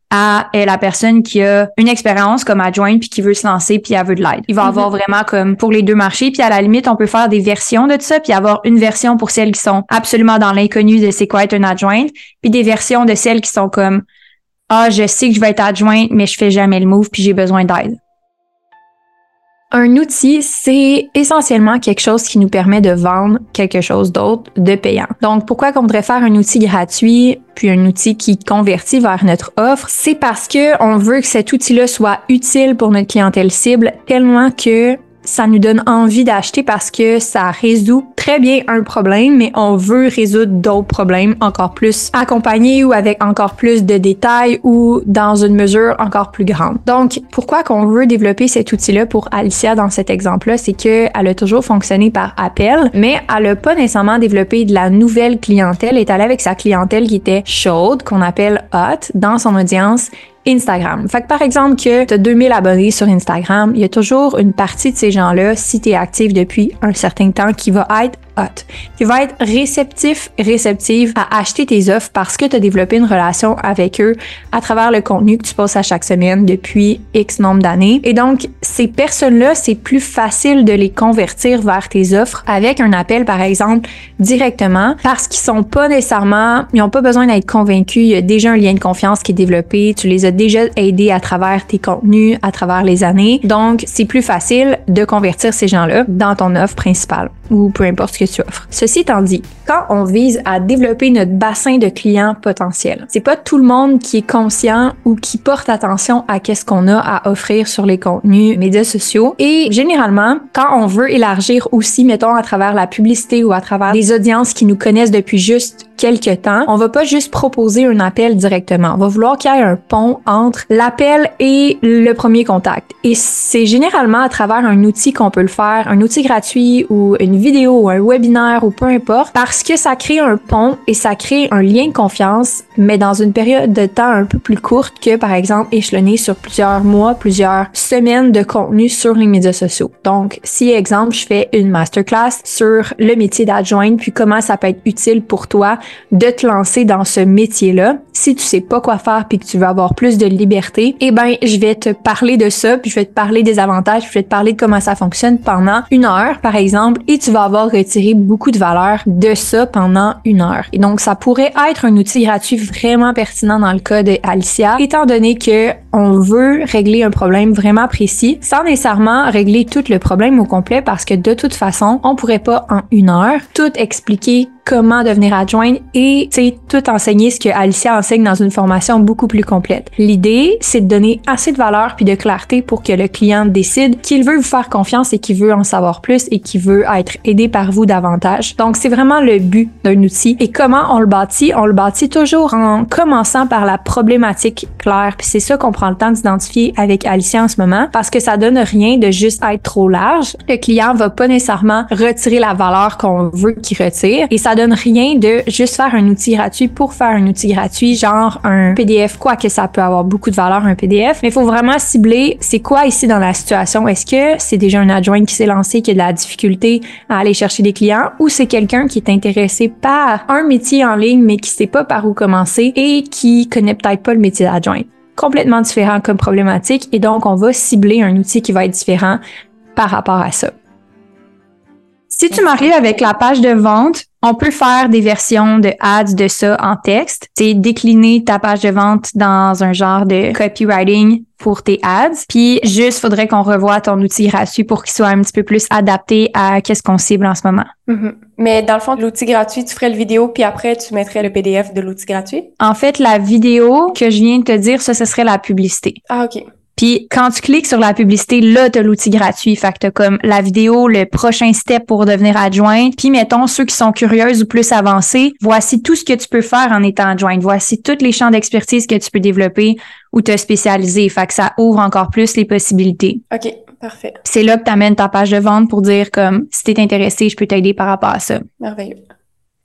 à la personne qui a une expérience comme adjointe puis qui veut se lancer puis elle veut de l'aide. Il va avoir vraiment comme pour les deux marchés puis à la limite on peut faire des versions de ça puis avoir une version pour celles qui sont absolument dans l'inconnu de c'est quoi être une adjointe puis des versions de celles qui sont comme ah je sais que je vais être adjointe mais je fais jamais le move puis j'ai besoin d'aide. Un outil, c'est essentiellement quelque chose qui nous permet de vendre quelque chose d'autre de payant. Donc, pourquoi qu'on voudrait faire un outil gratuit puis un outil qui convertit vers notre offre? C'est parce que on veut que cet outil-là soit utile pour notre clientèle cible tellement que ça nous donne envie d'acheter parce que ça résout très bien un problème, mais on veut résoudre d'autres problèmes encore plus accompagnés ou avec encore plus de détails ou dans une mesure encore plus grande. Donc, pourquoi qu'on veut développer cet outil-là pour Alicia dans cet exemple-là, c'est que elle a toujours fonctionné par appel, mais elle a pas nécessairement développé de la nouvelle clientèle, elle est allée avec sa clientèle qui était chaude, qu'on appelle hot, dans son audience Instagram. Fait que par exemple que tu as 2000 abonnés sur Instagram, il y a toujours une partie de ces gens-là, si tu es actif depuis un certain temps, qui va être hot, qui va être réceptif, réceptive à acheter tes offres parce que tu as développé une relation avec eux à travers le contenu que tu postes à chaque semaine depuis X nombre d'années. Et donc, ces personnes-là, c'est plus facile de les convertir vers tes offres avec un appel, par exemple, directement parce qu'ils sont pas nécessairement, ils ont pas besoin d'être convaincus. Il y a déjà un lien de confiance qui est développé. Tu les as déjà aidés à travers tes contenus, à travers les années. Donc, c'est plus facile de convertir ces gens-là dans ton offre principale ou peu importe ce que tu offres. Ceci étant dit, quand on vise à développer notre bassin de clients potentiels, c'est pas tout le monde qui est conscient ou qui porte attention à qu'est-ce qu'on a à offrir sur les contenus médias sociaux. Et généralement, quand on veut élargir aussi, mettons, à travers la publicité ou à travers des audiences qui nous connaissent depuis juste quelques temps, on va pas juste proposer un appel directement. On va vouloir qu'il y ait un pont entre l'appel et le premier contact. Et c'est généralement à travers un outil qu'on peut le faire, un outil gratuit ou une vidéo ou un webinaire ou peu importe, parce que ça crée un pont et ça crée un lien de confiance, mais dans une période de temps un peu plus courte que, par exemple, échelonné sur plusieurs mois, plusieurs semaines de contenu sur les médias sociaux. Donc, si, exemple, je fais une masterclass sur le métier d'adjointe, puis comment ça peut être utile pour toi de te lancer dans ce métier-là, si tu sais pas quoi faire puis que tu veux avoir plus de liberté, eh ben, je vais te parler de ça, puis je vais te parler des avantages, je vais te parler de comment ça fonctionne pendant une heure, par exemple, et tu vas avoir retiré beaucoup de valeur de ça pendant une heure. Et donc, ça pourrait être un outil gratuit vraiment pertinent dans le cas de Alicia, étant donné que on veut régler un problème vraiment précis, sans nécessairement régler tout le problème au complet, parce que de toute façon, on pourrait pas en une heure tout expliquer comment devenir adjointe et tout enseigner ce que Alicia enseigne dans une formation beaucoup plus complète. L'idée, c'est de donner assez de valeur puis de clarté pour que le client décide qu'il veut vous faire confiance et qu'il veut en savoir plus et qu'il veut être aidé par vous davantage. Donc, c'est vraiment le but d'un outil. Et comment on le bâtit? On le bâtit toujours en commençant par la problématique claire. Puis c'est ça qu'on prend le temps d'identifier avec Alicia en ce moment parce que ça donne rien de juste être trop large. Le client va pas nécessairement retirer la valeur qu'on veut qu'il retire et ça donne rien de juste faire un outil gratuit pour faire un outil gratuit, genre un PDF, quoi que ça peut avoir beaucoup de valeur un PDF, mais il faut vraiment cibler c'est quoi ici dans la situation. Est-ce que c'est déjà un adjoint qui s'est lancé, qui a de la difficulté à aller chercher des clients, ou c'est quelqu'un qui est intéressé par un métier en ligne mais qui sait pas par où commencer et qui connaît peut-être pas le métier d'adjoint? Complètement différent comme problématique et donc on va cibler un outil qui va être différent par rapport à ça. Si tu m'arrives avec la page de vente, on peut faire des versions de ads de ça en texte. C'est décliner ta page de vente dans un genre de copywriting pour tes ads. Puis juste, faudrait qu'on revoie ton outil gratuit pour qu'il soit un petit peu plus adapté à qu'est-ce qu'on cible en ce moment. Mm-hmm. Mais dans le fond, l'outil gratuit, tu ferais le vidéo, puis après, tu mettrais le PDF de l'outil gratuit? En fait, la vidéo que je viens de te dire, ça, ce serait la publicité. Ah, OK. Puis quand tu cliques sur la publicité, là, tu as l'outil gratuit. Fait que t'as comme la vidéo, le prochain step pour devenir adjointe. Puis mettons, ceux qui sont curieuses ou plus avancés, voici tout ce que tu peux faire en étant adjointe. Voici tous les champs d'expertise que tu peux développer ou te spécialiser. Fait que ça ouvre encore plus les possibilités. OK, parfait. C'est là que tu amènes ta page de vente pour dire comme si t'es intéressé, je peux t'aider par rapport à ça. Merveilleux.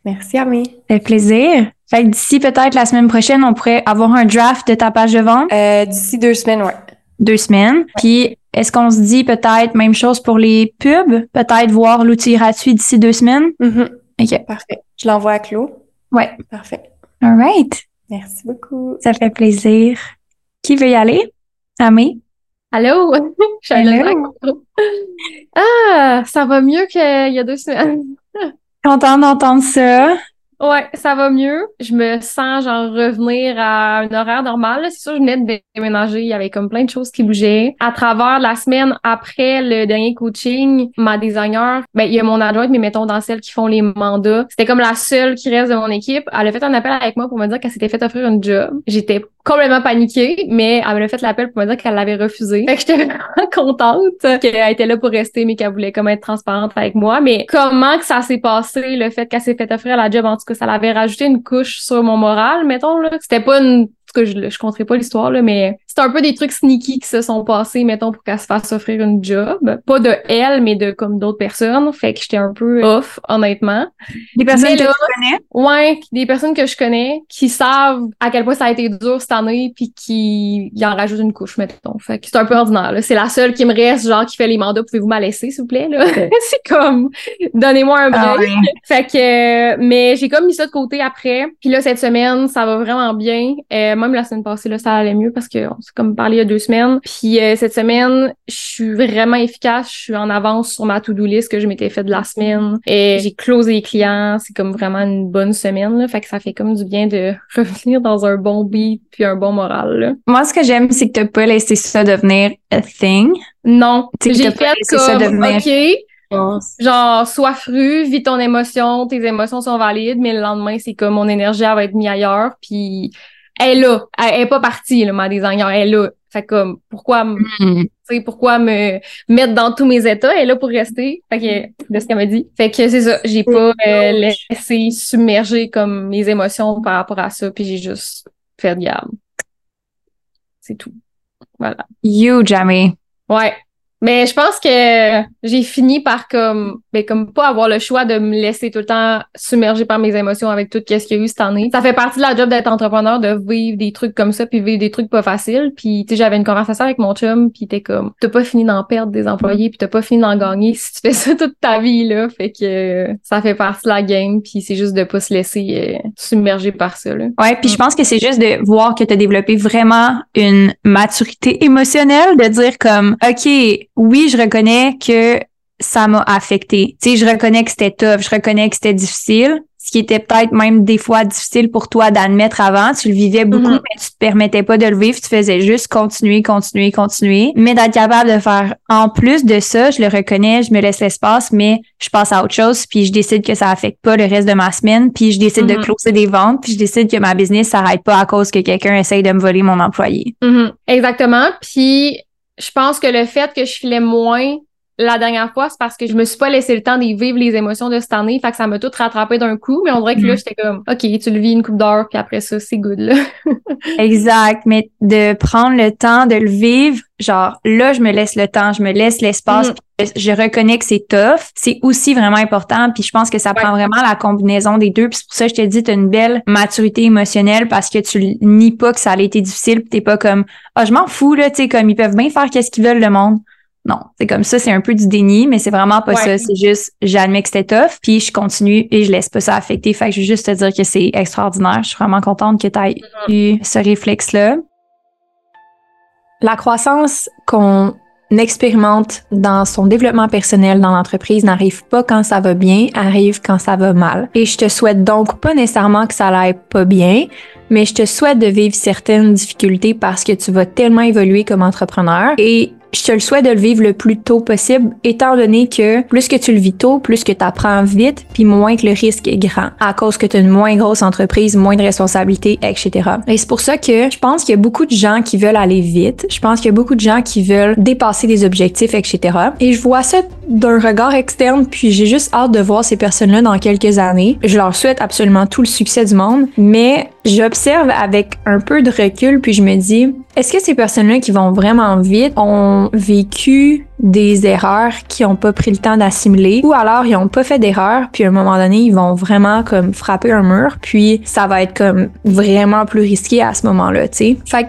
Merci, Ami. Fait plaisir. Fait que d'ici peut-être la semaine prochaine, on pourrait avoir un draft de ta page de vente? Euh, d'ici deux semaines, ouais deux semaines. Puis, est-ce qu'on se dit peut-être même chose pour les pubs? Peut-être voir l'outil gratuit d'ici deux semaines? Mm-hmm. OK. Parfait. Je l'envoie à Claude. Ouais. Parfait. All right. Merci beaucoup. Ça fait plaisir. Qui veut y aller? Amé? Allô? [LAUGHS] Je suis Ah, ça va mieux qu'il y a deux semaines. [LAUGHS] Content d'entendre ça. Ouais, ça va mieux. Je me sens genre revenir à un horaire normal. C'est sûr, je venais de déménager. Il y avait comme plein de choses qui bougeaient. À travers la semaine après le dernier coaching, ma designer, ben, il y a mon adjointe, mais mettons dans celles qui font les mandats. C'était comme la seule qui reste de mon équipe. Elle a fait un appel avec moi pour me dire qu'elle s'était fait offrir une job. J'étais complètement paniquée, mais elle m'a fait l'appel pour me dire qu'elle l'avait refusé. Fait que j'étais vraiment [LAUGHS] contente qu'elle était là pour rester, mais qu'elle voulait comme être transparente avec moi. Mais comment que ça s'est passé, le fait qu'elle s'est fait offrir la job? En que ça l'avait rajouté une couche sur mon moral, mettons, là. C'était pas une que je, je compterai pas l'histoire, là, mais c'est un peu des trucs sneaky qui se sont passés, mettons, pour qu'elle se fasse offrir une job. Pas de elle, mais de comme d'autres personnes. Fait que j'étais un peu off, honnêtement. Des personnes que tu connais? Ouais, des personnes que je connais qui savent à quel point ça a été dur cette année puis qui y en rajoutent une couche, mettons. Fait que c'est un peu ordinaire, là. C'est la seule qui me reste, genre, qui fait les mandats. Pouvez-vous m'en laisser, s'il vous plaît, là? [LAUGHS] c'est comme, donnez-moi un ah break. Fait que, mais j'ai comme mis ça de côté après. Puis là, cette semaine, ça va vraiment bien. Euh, même la semaine passée, là, ça allait mieux parce qu'on s'est comme parlé il y a deux semaines. Puis euh, cette semaine, je suis vraiment efficace. Je suis en avance sur ma to-do list que je m'étais fait de la semaine. Et j'ai closé les clients. C'est comme vraiment une bonne semaine. Là. Fait que ça fait comme du bien de [LAUGHS] revenir dans un bon beat puis un bon moral. Là. Moi, ce que j'aime, c'est que t'as pas laissé ça devenir a thing. Non. J'ai fait comme, ça devenir... OK, Genre, sois fru, vis ton émotion, tes émotions sont valides, mais le lendemain, c'est comme mon énergie elle va être mise ailleurs, puis elle est là. Elle, est pas partie, là, ma designer. Elle est là. Fait comme, pourquoi, mm. pourquoi me mettre dans tous mes états? Elle est là pour rester. Fait que, de ce qu'elle m'a dit. Fait que c'est ça. J'ai pas euh, laissé submerger comme mes émotions par rapport à ça. Puis j'ai juste fait de garde. C'est tout. Voilà. You, Jamie. Ouais. Mais je pense que j'ai fini par comme, ben, comme pas avoir le choix de me laisser tout le temps submerger par mes émotions avec tout ce qu'il y a eu cette année. Ça fait partie de la job d'être entrepreneur, de vivre des trucs comme ça, puis vivre des trucs pas faciles. Puis tu sais, j'avais une conversation avec mon chum, puis t'es comme, t'as pas fini d'en perdre des employés, puis t'as pas fini d'en gagner si tu fais ça toute ta vie là. Fait que ça fait partie de la game, puis c'est juste de pas se laisser euh, submerger par ça. Là. Ouais, puis je pense que c'est juste de voir que t'as développé vraiment une maturité émotionnelle, de dire comme, ok oui, je reconnais que ça m'a affecté. Tu sais, je reconnais que c'était tough, je reconnais que c'était difficile, ce qui était peut-être même des fois difficile pour toi d'admettre avant. Tu le vivais beaucoup, mm-hmm. mais tu te permettais pas de le vivre. Tu faisais juste continuer, continuer, continuer. Mais d'être capable de faire en plus de ça, je le reconnais, je me laisse l'espace, mais je passe à autre chose, puis je décide que ça affecte pas le reste de ma semaine, puis je décide de mm-hmm. closer des ventes, puis je décide que ma business s'arrête pas à cause que quelqu'un essaye de me voler mon employé. Mm-hmm. Exactement. Puis je pense que le fait que je filais moins la dernière fois, c'est parce que je me suis pas laissé le temps de vivre les émotions de cette année. Fait que ça m'a tout rattrapé d'un coup. Mais on dirait que là, mm. j'étais comme, OK, tu le vis une coupe d'heure, puis après ça, c'est good, là. [LAUGHS] exact. Mais de prendre le temps de le vivre, genre, là, je me laisse le temps, je me laisse l'espace, mm. je reconnais que c'est tough. C'est aussi vraiment important. Puis je pense que ça prend vraiment la combinaison des deux. Puis c'est pour ça que je te dis, tu as une belle maturité émotionnelle parce que tu nies pas que ça a été difficile. Puis t'es pas comme, ah, je m'en fous, là, tu sais, comme ils peuvent bien faire qu'est-ce qu'ils veulent, le monde. Non, c'est comme ça, c'est un peu du déni, mais c'est vraiment pas ça. C'est juste, j'admets que c'était tough, puis je continue et je laisse pas ça affecter. Fait que je veux juste te dire que c'est extraordinaire. Je suis vraiment contente que tu aies eu ce réflexe-là. La croissance qu'on expérimente dans son développement personnel dans l'entreprise n'arrive pas quand ça va bien, arrive quand ça va mal. Et je te souhaite donc pas nécessairement que ça aille pas bien, mais je te souhaite de vivre certaines difficultés parce que tu vas tellement évoluer comme entrepreneur et je te le souhaite de le vivre le plus tôt possible, étant donné que plus que tu le vis tôt, plus que tu apprends vite, puis moins que le risque est grand, à cause que tu as une moins grosse entreprise, moins de responsabilités, etc. Et c'est pour ça que je pense qu'il y a beaucoup de gens qui veulent aller vite. Je pense qu'il y a beaucoup de gens qui veulent dépasser des objectifs, etc. Et je vois ça d'un regard externe, puis j'ai juste hâte de voir ces personnes-là dans quelques années. Je leur souhaite absolument tout le succès du monde, mais j'observe avec un peu de recul, puis je me dis, est-ce que ces personnes-là qui vont vraiment vite ont vécu des erreurs qui n'ont pas pris le temps d'assimiler ou alors ils n'ont pas fait d'erreurs puis à un moment donné ils vont vraiment comme frapper un mur puis ça va être comme vraiment plus risqué à ce moment-là, tu sais. Fait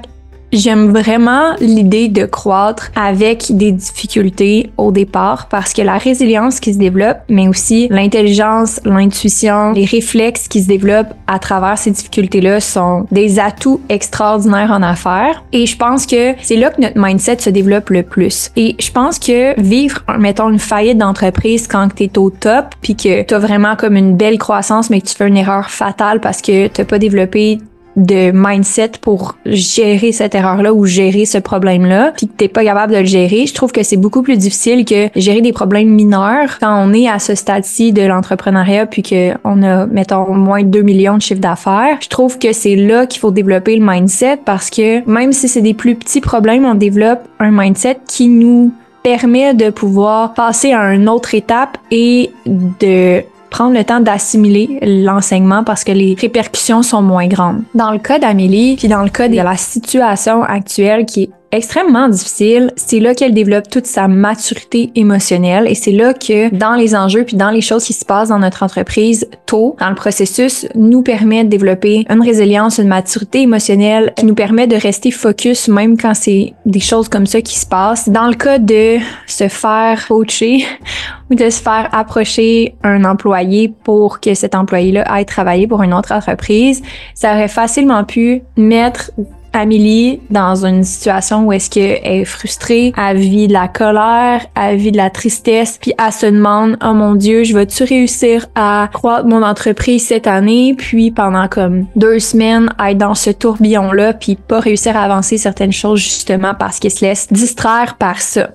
J'aime vraiment l'idée de croître avec des difficultés au départ parce que la résilience qui se développe, mais aussi l'intelligence, l'intuition, les réflexes qui se développent à travers ces difficultés-là sont des atouts extraordinaires en affaires. Et je pense que c'est là que notre mindset se développe le plus. Et je pense que vivre, mettons, une faillite d'entreprise quand tu es au top, puis que tu as vraiment comme une belle croissance, mais que tu fais une erreur fatale parce que tu pas développé de mindset pour gérer cette erreur-là ou gérer ce problème-là, puis que t'es pas capable de le gérer, je trouve que c'est beaucoup plus difficile que gérer des problèmes mineurs quand on est à ce stade-ci de l'entrepreneuriat puis que on a, mettons, moins de 2 millions de chiffre d'affaires. Je trouve que c'est là qu'il faut développer le mindset parce que même si c'est des plus petits problèmes, on développe un mindset qui nous permet de pouvoir passer à une autre étape et de prendre le temps d'assimiler l'enseignement parce que les répercussions sont moins grandes. Dans le cas d'Amélie, puis dans le cas de la situation actuelle qui est extrêmement difficile, c'est là qu'elle développe toute sa maturité émotionnelle et c'est là que dans les enjeux puis dans les choses qui se passent dans notre entreprise tôt dans le processus nous permet de développer une résilience, une maturité émotionnelle qui nous permet de rester focus même quand c'est des choses comme ça qui se passent. Dans le cas de se faire coacher [LAUGHS] ou de se faire approcher un employé pour que cet employé-là aille travailler pour une autre entreprise, ça aurait facilement pu mettre Amélie dans une situation où est-ce qu'elle est frustrée, elle vit de la colère, elle vit de la tristesse, puis elle se demande oh mon dieu, je vais-tu réussir à croître mon entreprise cette année, puis pendant comme deux semaines être dans ce tourbillon là, puis pas réussir à avancer certaines choses justement parce qu'elle se laisse distraire par ça.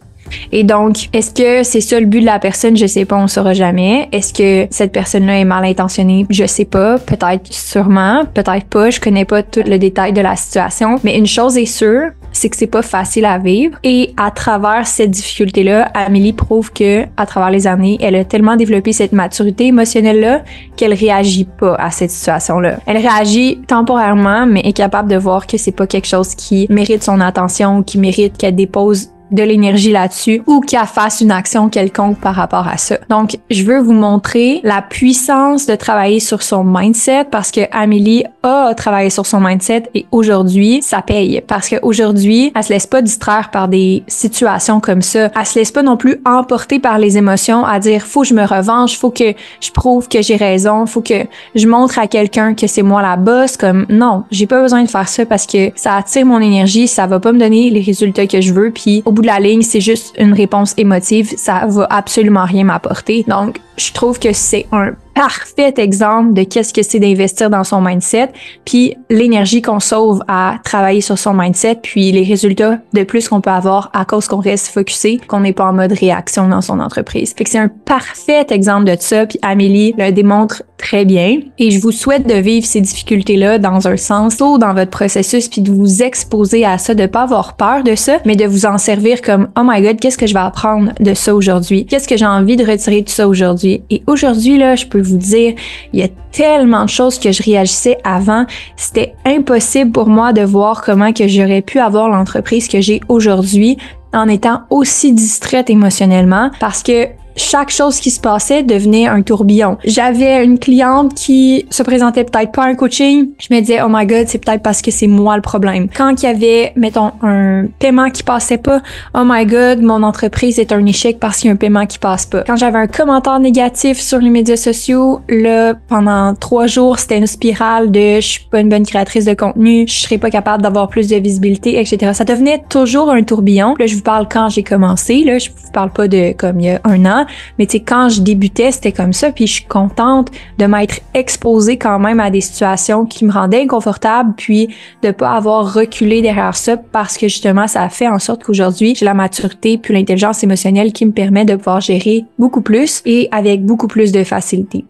Et donc, est-ce que c'est ça le but de la personne? Je sais pas, on saura jamais. Est-ce que cette personne-là est mal intentionnée? Je sais pas. Peut-être sûrement, peut-être pas. Je connais pas tout le détail de la situation. Mais une chose est sûre, c'est que c'est pas facile à vivre. Et à travers cette difficulté-là, Amélie prouve que, à travers les années, elle a tellement développé cette maturité émotionnelle-là qu'elle réagit pas à cette situation-là. Elle réagit temporairement, mais est capable de voir que c'est pas quelque chose qui mérite son attention ou qui mérite qu'elle dépose de l'énergie là-dessus ou qu'elle fasse une action quelconque par rapport à ça. Donc, je veux vous montrer la puissance de travailler sur son mindset parce que Amélie a travaillé sur son mindset et aujourd'hui, ça paye parce qu'aujourd'hui, elle se laisse pas distraire par des situations comme ça. Elle se laisse pas non plus emporter par les émotions à dire faut que je me revanche, faut que je prouve que j'ai raison, faut que je montre à quelqu'un que c'est moi la boss comme non, j'ai pas besoin de faire ça parce que ça attire mon énergie, ça va pas me donner les résultats que je veux puis au bout la ligne, c'est juste une réponse émotive, ça va absolument rien m'apporter. Donc, je trouve que c'est un parfait exemple de qu'est-ce que c'est d'investir dans son mindset, puis l'énergie qu'on sauve à travailler sur son mindset, puis les résultats de plus qu'on peut avoir à cause qu'on reste focusé, qu'on n'est pas en mode réaction dans son entreprise. Fait que c'est un parfait exemple de ça, puis Amélie le démontre très bien. Et je vous souhaite de vivre ces difficultés-là dans un sens tôt dans votre processus, puis de vous exposer à ça, de pas avoir peur de ça, mais de vous en servir comme oh my god, qu'est-ce que je vais apprendre de ça aujourd'hui? Qu'est-ce que j'ai envie de retirer de ça aujourd'hui? Et aujourd'hui là, je peux vous dire, il y a tellement de choses que je réagissais avant, c'était impossible pour moi de voir comment que j'aurais pu avoir l'entreprise que j'ai aujourd'hui en étant aussi distraite émotionnellement. Parce que chaque chose qui se passait devenait un tourbillon. J'avais une cliente qui se présentait peut-être pas un coaching. Je me disais, oh my god, c'est peut-être parce que c'est moi le problème. Quand il y avait, mettons, un paiement qui passait pas, oh my god, mon entreprise est un échec parce qu'il y a un paiement qui passe pas. Quand j'avais un commentaire négatif sur les médias sociaux, là, pendant trois jours, c'était une spirale de je suis pas une bonne créatrice de contenu, je serais pas capable d'avoir plus de visibilité, etc. Ça devenait toujours un tourbillon. Là, je vous parle quand j'ai commencé, là, je vous parle pas de comme il y a un an mais tu quand je débutais, c'était comme ça. Puis je suis contente de m'être exposée quand même à des situations qui me rendaient inconfortable, puis de pas avoir reculé derrière ça parce que justement, ça a fait en sorte qu'aujourd'hui, j'ai la maturité puis l'intelligence émotionnelle qui me permet de pouvoir gérer beaucoup plus et avec beaucoup plus de facilité.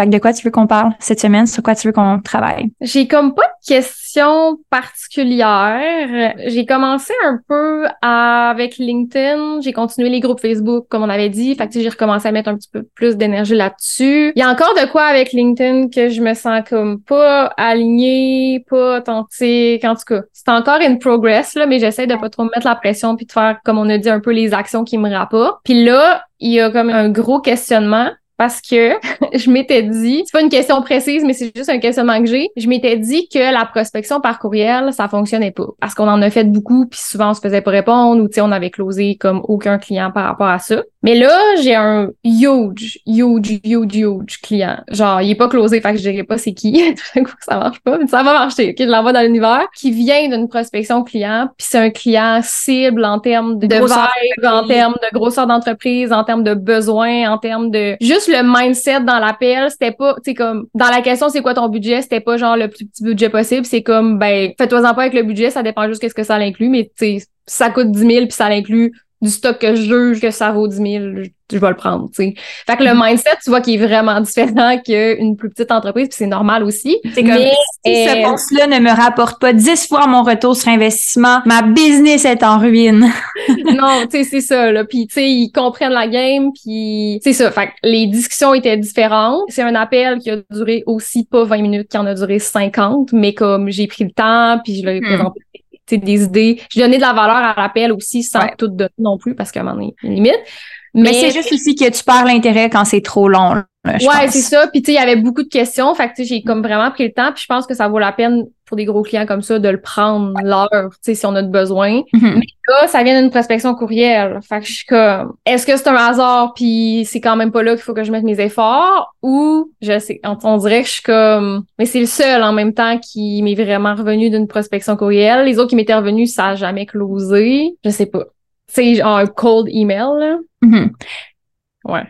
Fait que de quoi tu veux qu'on parle cette semaine? Sur quoi tu veux qu'on travaille? J'ai comme pas de questions particulières. J'ai commencé un peu avec LinkedIn. J'ai continué les groupes Facebook, comme on avait dit. Fait que j'ai recommencé à mettre un petit peu plus d'énergie là-dessus. Il y a encore de quoi avec LinkedIn que je me sens comme pas alignée, pas authentique. En tout cas, c'est encore in progress, là, mais j'essaie de pas trop me mettre la pression puis de faire, comme on a dit, un peu les actions qui me rapportent. Puis là, il y a comme un gros questionnement parce que [LAUGHS] je m'étais dit, c'est pas une question précise, mais c'est juste un questionnement que j'ai. Je m'étais dit que la prospection par courriel, ça fonctionnait pas. Parce qu'on en a fait beaucoup, puis souvent on se faisait pas répondre, ou tu sais, on avait closé comme aucun client par rapport à ça. Mais là, j'ai un huge, huge, huge, huge client. Genre, il est pas closé, fait que je dirais pas c'est qui. [LAUGHS] Tout coup, ça marche pas, mais ça va marcher. Ok, je l'envoie dans l'univers. Qui vient d'une prospection client, puis c'est un client cible en termes de, de vibe, en termes de grosseur d'entreprise, en termes de besoins, en termes de juste le mindset dans l'appel, c'était pas, tu sais, comme, dans la question, c'est quoi ton budget, c'était pas genre le plus petit budget possible, c'est comme, ben, fais-toi-en pas avec le budget, ça dépend juste qu'est-ce que ça l'inclut, mais tu sais, ça coûte 10 000 puis ça l'inclut du stock que je juge que ça vaut 10 000, je vais le prendre, tu sais. Fait que le mm-hmm. mindset, tu vois, qui est vraiment [LAUGHS] différent qu'une plus petite entreprise, puis c'est normal aussi. C'est comme, si ce euh, poste-là ne me rapporte pas 10 fois mon retour sur investissement, ma business est en ruine. [LAUGHS] non, tu sais, c'est ça, là. Puis, tu sais, ils comprennent la game, puis c'est ça. Fait que les discussions étaient différentes. C'est un appel qui a duré aussi pas 20 minutes, qui en a duré 50, mais comme j'ai pris le temps, puis je l'ai hmm. présenté des idées. J'ai donné de la valeur à l'appel aussi sans tout donner non plus parce qu'à un moment donné, une limite. Mais, c'est juste aussi que tu perds l'intérêt quand c'est trop long. ouais, c'est ça. Puis tu sais, il y avait beaucoup de questions. Fait que j'ai comme vraiment pris le temps. Puis je pense que ça vaut la peine pour des gros clients comme ça de le prendre l'heure, tu sais, si on a besoin. Mm-hmm. Mais là, ça vient d'une prospection courriel. Fait que je suis comme, est-ce que c'est un hasard? Puis c'est quand même pas là qu'il faut que je mette mes efforts? Ou je sais, on, dirait que je suis comme, mais c'est le seul en même temps qui m'est vraiment revenu d'une prospection courriel. Les autres qui m'étaient revenus, ça a jamais closé. Je sais pas. C'est genre un cold email, là. Ouais.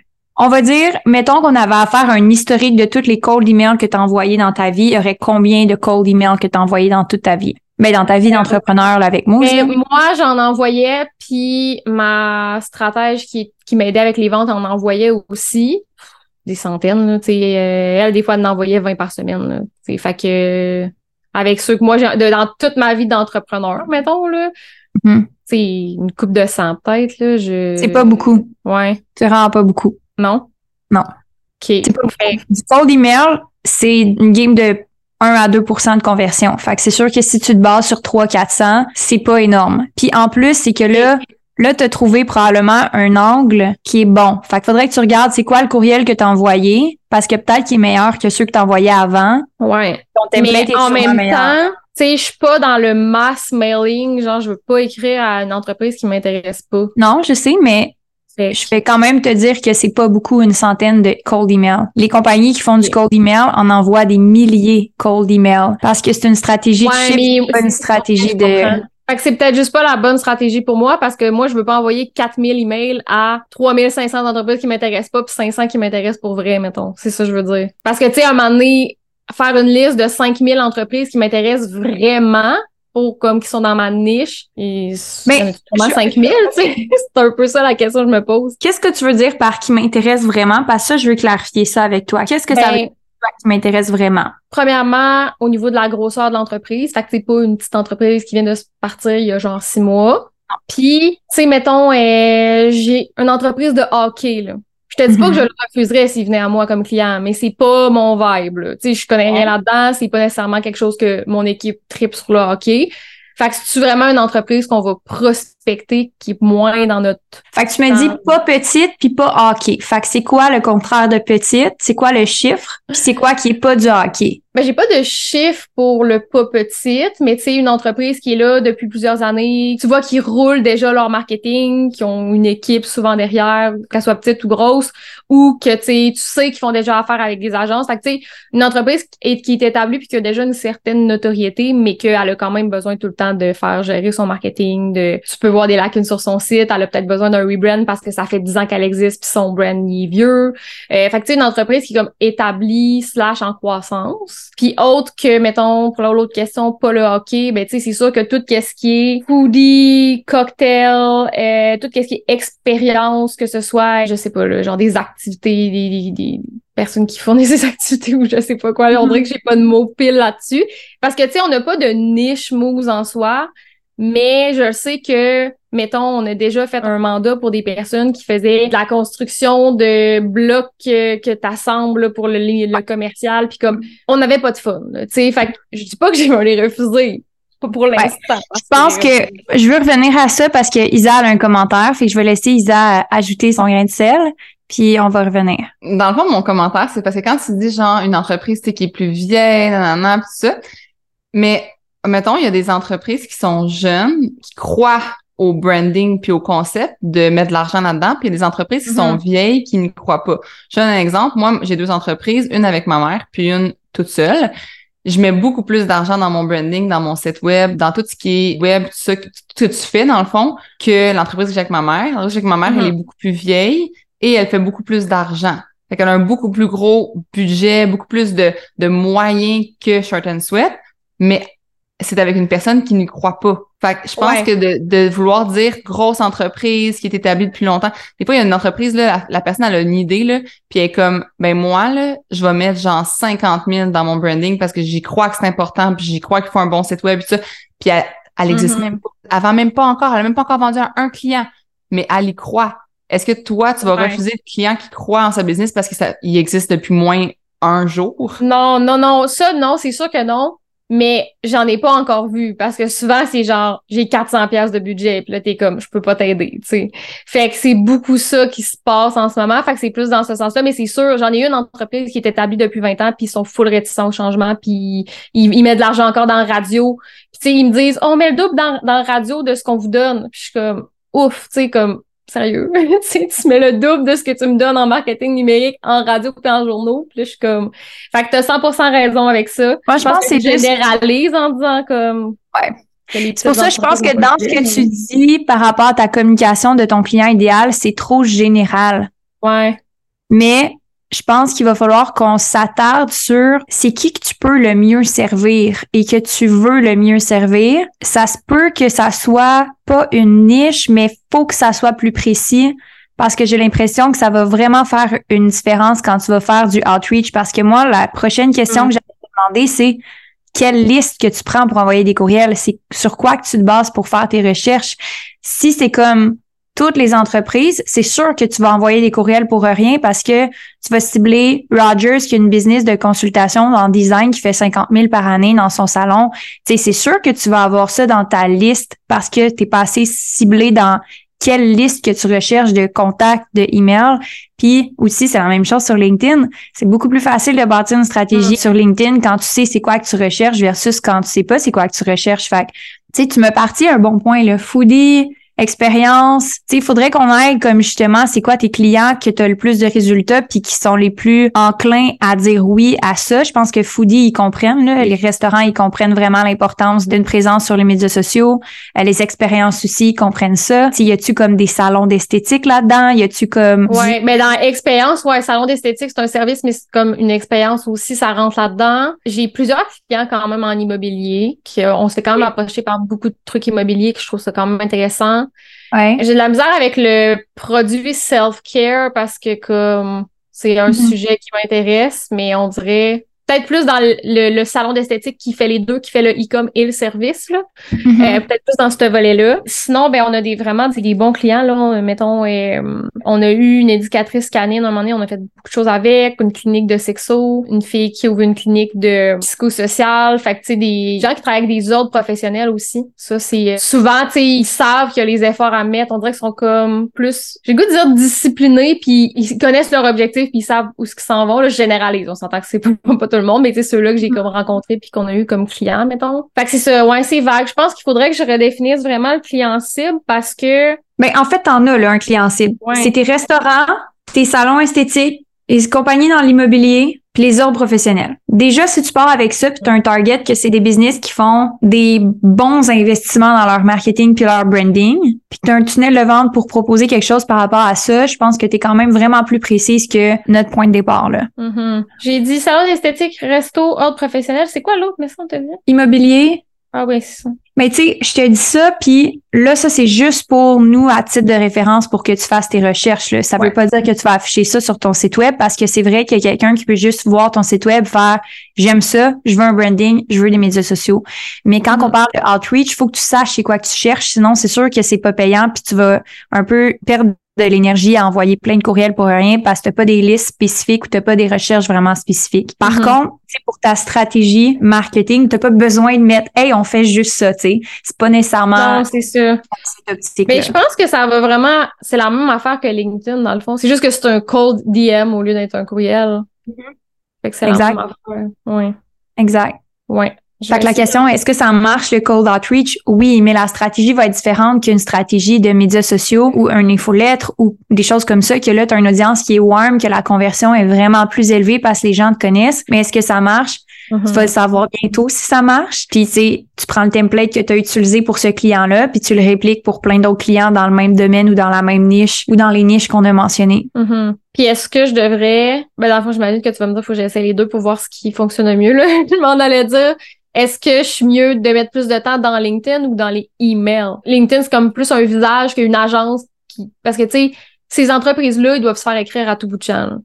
On va dire, mettons qu'on avait à faire un historique de tous les cold emails que tu as envoyés dans ta vie. Il y aurait combien de cold emails que tu as envoyés dans toute ta vie? Mais dans ta vie d'entrepreneur avec moi. Ben, moi, j'en envoyais, puis ma stratège qui, qui m'aidait avec les ventes en envoyait aussi. Des centaines, tu sais. Euh, elle, des fois, elle en envoyait 20 par semaine. Là, fait que avec ceux que moi, j'ai dans toute ma vie d'entrepreneur, mettons, là. Mm-hmm. une coupe de 100 peut-être, là. Je... C'est pas beaucoup. Ouais. C'est vraiment pas beaucoup. Non? Non. OK. Du cold email, c'est une game de 1 à 2% de conversion. Fait que c'est sûr que si tu te bases sur 3 400, c'est pas énorme. Puis en plus, c'est que là, là tu as trouvé probablement un angle qui est bon. Fait qu'il faudrait que tu regardes c'est quoi le courriel que tu as envoyé parce que peut-être qu'il est meilleur que ceux que tu as envoyés avant. Ouais. Mais en même temps, sais, je suis pas dans le mass mailing, genre je veux pas écrire à une entreprise qui m'intéresse pas. Non, je sais, mais je vais quand même te dire que c'est pas beaucoup, une centaine de cold emails. Les compagnies qui font du cold email en envoient des milliers cold emails parce que c'est une stratégie de chiffre, pas une stratégie de... Fait que c'est peut-être juste pas la bonne stratégie pour moi parce que moi, je veux pas envoyer 4000 emails à 3500 entreprises qui m'intéressent pas puis 500 qui m'intéressent pour vrai, mettons. C'est ça que je veux dire. Parce que, tu sais, à un moment donné, faire une liste de 5000 entreprises qui m'intéressent vraiment, pour comme qui sont dans ma niche. Et mais comment 5000, tu sais? [LAUGHS] C'est un peu ça la question que je me pose. Qu'est-ce que tu veux dire par qui m'intéresse vraiment? Parce que ça, je veux clarifier ça avec toi. Qu'est-ce que ça veut Ben, dire qui m'intéresse vraiment? Premièrement, au niveau de la grosseur de l'entreprise, fait que c'est pas une petite entreprise qui vient de se partir il y a genre six mois. Puis, tu sais, mettons, euh, j'ai une entreprise de hockey, là. Je te dis pas que je le refuserais s'il venait à moi comme client, mais c'est pas mon vibe, là. Tu sais, je connais rien là-dedans, c'est pas nécessairement quelque chose que mon équipe tripe sur le hockey. Fait que c'est vraiment une entreprise qu'on va prospecter qui est moins dans notre Fait que tu me dis pas petite puis pas hockey. Fait que c'est quoi le contraire de petite? C'est quoi le chiffre? Puis c'est quoi qui est pas du hockey? Ben, j'ai pas de chiffre pour le pas petite, mais tu sais, une entreprise qui est là depuis plusieurs années, tu vois qu'ils roulent déjà leur marketing, qui ont une équipe souvent derrière, qu'elle soit petite ou grosse, ou que tu sais, tu sais qu'ils font déjà affaire avec des agences. Fait que tu sais, une entreprise qui est, qui établie puis qui a déjà une certaine notoriété, mais qu'elle a quand même besoin tout le temps de faire gérer son marketing, de tu peux voir des lacunes sur son site, elle a peut-être besoin d'un rebrand parce que ça fait 10 ans qu'elle existe puis son brand est vieux. Euh, fait que tu sais, une entreprise qui est comme établie slash en croissance. Puis autre que, mettons, pour l'autre question, pas le hockey, ben tu sais, c'est sûr que tout ce qui est foodie, cocktail, euh, tout ce qui est expérience, que ce soit, je sais pas, là, genre des activités, des, des, personnes qui fournissent [LAUGHS] des activités ou je sais pas quoi. On dirait que j'ai pas de mots pile là-dessus. Parce que, tu sais, on n'a pas de niche moves en soi, mais je sais que, mettons, on a déjà fait un mandat pour des personnes qui faisaient de la construction de blocs que, que t'assembles pour le, le commercial, puis comme, on n'avait pas de fun, là, tu sais. Fait que je dis pas que j'ai les refuser. Pas pour l'instant. Je pense que je veux revenir à ça parce que Isa a un commentaire. Fait que je vais laisser Isa ajouter son grain de sel. Puis on va revenir. Dans le fond, mon commentaire, c'est parce que quand tu dis genre une entreprise tu sais, qui est plus vieille, nanana, pis tout ça, mais mettons, il y a des entreprises qui sont jeunes, qui croient au branding puis au concept de mettre de l'argent là-dedans, puis il y a des entreprises qui sont Mhm. vieilles qui n'y croient pas. Je donne un exemple. Moi, j'ai deux entreprises, une avec ma mère, puis une toute seule. Je mets beaucoup plus d'argent dans mon branding, dans mon site web, dans tout ce qui est web, tout ça que, que tu fais dans le fond, que l'entreprise que j'ai avec ma mère. L'entreprise avec ma mère, Mhm. elle est beaucoup plus vieille et elle fait beaucoup plus d'argent. Fait qu'elle a un beaucoup plus gros budget, beaucoup plus de, de moyens que Short and Sweat, mais c'est avec une personne qui n'y croit pas. Fait que je pense Ouais. que de, de vouloir dire grosse entreprise qui est établie depuis longtemps, des fois, il y a une entreprise, là, la, la personne, elle a une idée, là, puis elle est comme, ben moi, là, je vais mettre genre 50 000 dans mon branding parce que j'y crois que c'est important, puis j'y crois qu'il faut un bon site web, et tout ça. Puis elle, elle existe Mhm. même pas. Vend même pas encore, elle a même pas encore vendu à un client, mais elle y croit. Est-ce que toi, tu vas Ouais. refuser le client qui croit en sa business parce que ça, il existe depuis moins un jour? Non, non, non. Ça, non, c'est sûr que non. Mais j'en ai pas encore vu parce que souvent c'est genre j'ai 400 pièces de budget puis là t'es comme je peux pas t'aider, tu sais. Fait que c'est beaucoup ça qui se passe en ce moment, fait que c'est plus dans ce sens-là mais c'est sûr, j'en ai une entreprise qui est établie depuis 20 ans puis ils sont full réticents au changement puis ils, ils mettent de l'argent encore dans la radio. Puis tu sais ils me disent "On met le double dans dans la radio de ce qu'on vous donne." Puis je suis comme ouf, tu sais comme sérieux, [LAUGHS] tu mets le double de ce que tu me donnes en marketing numérique, en radio puis en journaux. Puis là, je suis comme, fait que t'as 100% raison avec ça. Moi, je pense que c'est je juste. généralise en disant comme. Ouais. C'est pour ça que je pense que dans ce que tu dis par rapport à ta communication de ton client idéal, c'est trop général. Ouais. Mais je pense qu'il va falloir qu'on s'attarde sur c'est qui que tu peux le mieux servir et que tu veux le mieux servir. Ça se peut que ça soit pas une niche, mais faut que ça soit plus précis parce que j'ai l'impression que ça va vraiment faire une différence quand tu vas faire du outreach parce que moi, la prochaine question que j'allais te demander, c'est quelle liste que tu prends pour envoyer des courriels? C'est sur quoi que tu te bases pour faire tes recherches? Si c'est comme toutes les entreprises, c'est sûr que tu vas envoyer des courriels pour rien parce que tu vas cibler Rogers qui a une business de consultation en design qui fait 50 000 par année dans son salon. Tu sais, c'est sûr que tu vas avoir ça dans ta liste parce que tu es pas assez ciblé dans quelle liste que tu recherches de contacts, de emails. Puis aussi, c'est la même chose sur LinkedIn. C'est beaucoup plus facile de bâtir une stratégie Mm. sur LinkedIn quand tu sais c'est quoi que tu recherches versus quand tu sais pas c'est quoi que tu recherches. Fait que, tu sais, tu me partis un bon point, le foodie, expérience. Tu sais, il faudrait qu'on aille comme justement, c'est quoi tes clients que tu as le plus de résultats puis qui sont les plus enclins à dire oui à ça? Je pense que Foodie, ils comprennent, là. les restaurants, ils comprennent vraiment l'importance d'une présence sur les médias sociaux. Euh, les expériences aussi, ils comprennent ça. Tu y a-tu comme des salons d'esthétique là-dedans? Y a-tu comme... Ouais, mais dans expérience, ouais, salon d'esthétique, c'est un service, mais c'est comme une expérience aussi, ça rentre là-dedans. J'ai plusieurs clients quand même en immobilier, qui, on se fait quand même approcher par beaucoup de trucs immobiliers que je trouve ça quand même intéressant. Ouais. J'ai de la misère avec le produit self-care parce que comme c'est un Mhm. sujet qui m'intéresse, mais on dirait peut-être plus dans le, le- le salon d'esthétique qui fait les deux, qui fait le e-com et le service, là. Mhm. Euh, peut-être plus dans ce volet-là. Sinon, ben on a des vraiment des, des bons clients là. On- Mettons, euh, on a eu une éducatrice canine à un moment donné, on a fait beaucoup de choses avec, une clinique de sexo, une fille qui ouvre une clinique de psychosocial. Fait que tu sais des gens qui travaillent avec des ordres professionnels aussi. Ça c'est euh, souvent tu sais ils savent qu'il y a les efforts à mettre. On dirait qu'ils sont comme plus, j'ai le goût de dire disciplinés, puis ils connaissent leur objectif, puis ils savent où ce qu'ils s'en vont. Là, je généralise. On s'entend que c'est [LAUGHS] pas, pas le monde, mais tu sais ceux-là que j'ai comme rencontrés puis qu'on a eu comme clients, mettons. Fait que c'est ça, ouais, c'est vague. Je pense qu'il faudrait que je redéfinisse vraiment le client cible parce que Ben, en fait, t'en as, là, un client cible. Ouais. C'est tes restaurants, tes salons esthétiques, les compagnies dans l'immobilier, puis les ordres professionnels. Déjà, si tu pars avec ça, puis tu as un target que c'est des business qui font des bons investissements dans leur marketing puis leur branding, puis tu as un tunnel de vente pour proposer quelque chose par rapport à ça, je pense que tu es quand même vraiment plus précise que notre point de départ. Là. Mhm. j'ai dit salon d'esthétique, resto, ordre professionnel. C'est quoi l'autre, mais ça, on t'a dit? Immobilier, Ah oui, c'est ça. Mais tu sais, je te dis ça, puis là, ça, c'est juste pour nous à titre de référence pour que tu fasses tes recherches. Là. Ça Ouais. veut pas dire que tu vas afficher ça sur ton site web parce que c'est vrai qu'il y a quelqu'un qui peut juste voir ton site web, faire j'aime ça, je veux un branding, je veux des médias sociaux. Mais quand Mhm. on parle de outreach, il faut que tu saches c'est quoi que tu cherches, sinon c'est sûr que c'est pas payant, puis tu vas un peu perdre de l'énergie à envoyer plein de courriels pour rien parce que t'as pas des listes spécifiques ou t'as pas des recherches vraiment spécifiques. Par Mhm. contre, pour ta stratégie marketing, t'as pas besoin de mettre hey on fait juste ça, tu sais. C'est pas nécessairement Non, c'est optique. Mais je pense que ça va vraiment, c'est la même affaire que LinkedIn, dans le fond. C'est juste que c'est un cold DM au lieu d'être un courriel. Fait que c'est la Exact. même affaire. Ouais. Exact. Ouais. Fait que la question, est-ce que ça marche le cold outreach? Oui, mais la stratégie va être différente qu'une stratégie de médias sociaux ou un infolettre ou des choses comme ça, que là, tu as une audience qui est warm, que la conversion est vraiment plus élevée parce que les gens te connaissent. Mais est-ce que ça marche? Mhm. Tu vas le savoir bientôt si ça marche. Puis, tu sais, tu prends le template que tu as utilisé pour ce client-là, puis tu le répliques pour plein d'autres clients dans le même domaine ou dans la même niche ou dans les niches qu'on a mentionnées. Mhm. Puis est-ce que je devrais, ben dans le fond, j'imagine que tu vas me dire faut que j'essaie les deux pour voir ce qui fonctionne le mieux là. je m'en allais dire. Est-ce que je suis mieux de mettre plus de temps dans LinkedIn ou dans les emails? LinkedIn, c'est comme plus un visage qu'une agence qui. Parce que tu sais, ces entreprises-là, ils doivent se faire écrire à tout bout de champ.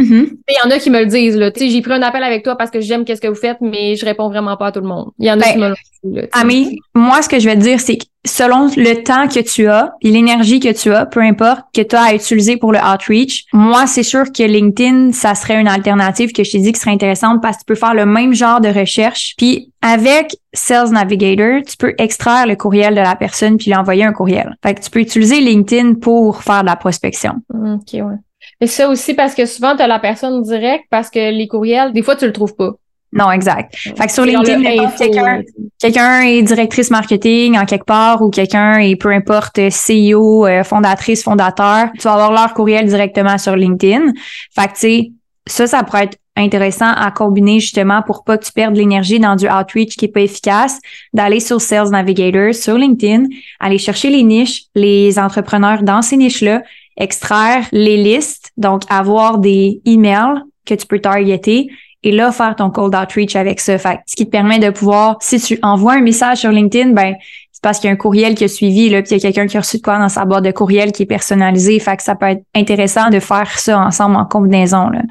Mhm. Il y en a qui me le disent, là. Tu sais, j'ai pris un appel avec toi parce que j'aime qu'est-ce que vous faites, mais je réponds vraiment pas à tout le monde. Il y en a Ben, qui me le disent. Ami, moi, ce que je vais te dire, c'est que selon le temps que tu as et l'énergie que tu as, peu importe, que tu as à utiliser pour le outreach, moi, c'est sûr que LinkedIn, ça serait une alternative que je t'ai dit qui serait intéressante parce que tu peux faire le même genre de recherche. Puis avec Sales Navigator, tu peux extraire le courriel de la personne puis lui envoyer un courriel. Fait que tu peux utiliser LinkedIn pour faire de la prospection. Mm, OK, ouais. Mais ça aussi parce que souvent, tu as la personne directe parce que les courriels, des fois, tu le trouves pas. Non, exact. Fait que sur LinkedIn, le quelqu'un quelqu'un est directrice marketing en quelque part ou quelqu'un est peu importe CEO, euh, fondatrice, fondateur, tu vas avoir leur courriel directement sur LinkedIn. Fait que tu sais, ça, ça pourrait être intéressant à combiner justement pour pas que tu perdes l'énergie dans du outreach qui est pas efficace, d'aller sur Sales Navigator, sur LinkedIn, aller chercher les niches, les entrepreneurs dans ces niches-là, extraire les listes, donc avoir des emails que tu peux targeter et là, faire ton cold outreach avec ça. Fait ce qui te permet de pouvoir, si tu envoies un message sur LinkedIn, ben, c'est parce qu'il y a un courriel qui a suivi, là, puis il y a quelqu'un qui a reçu de quoi dans sa boîte de courriel qui est personnalisé. Fait que ça peut être intéressant de faire ça ensemble en combinaison, là.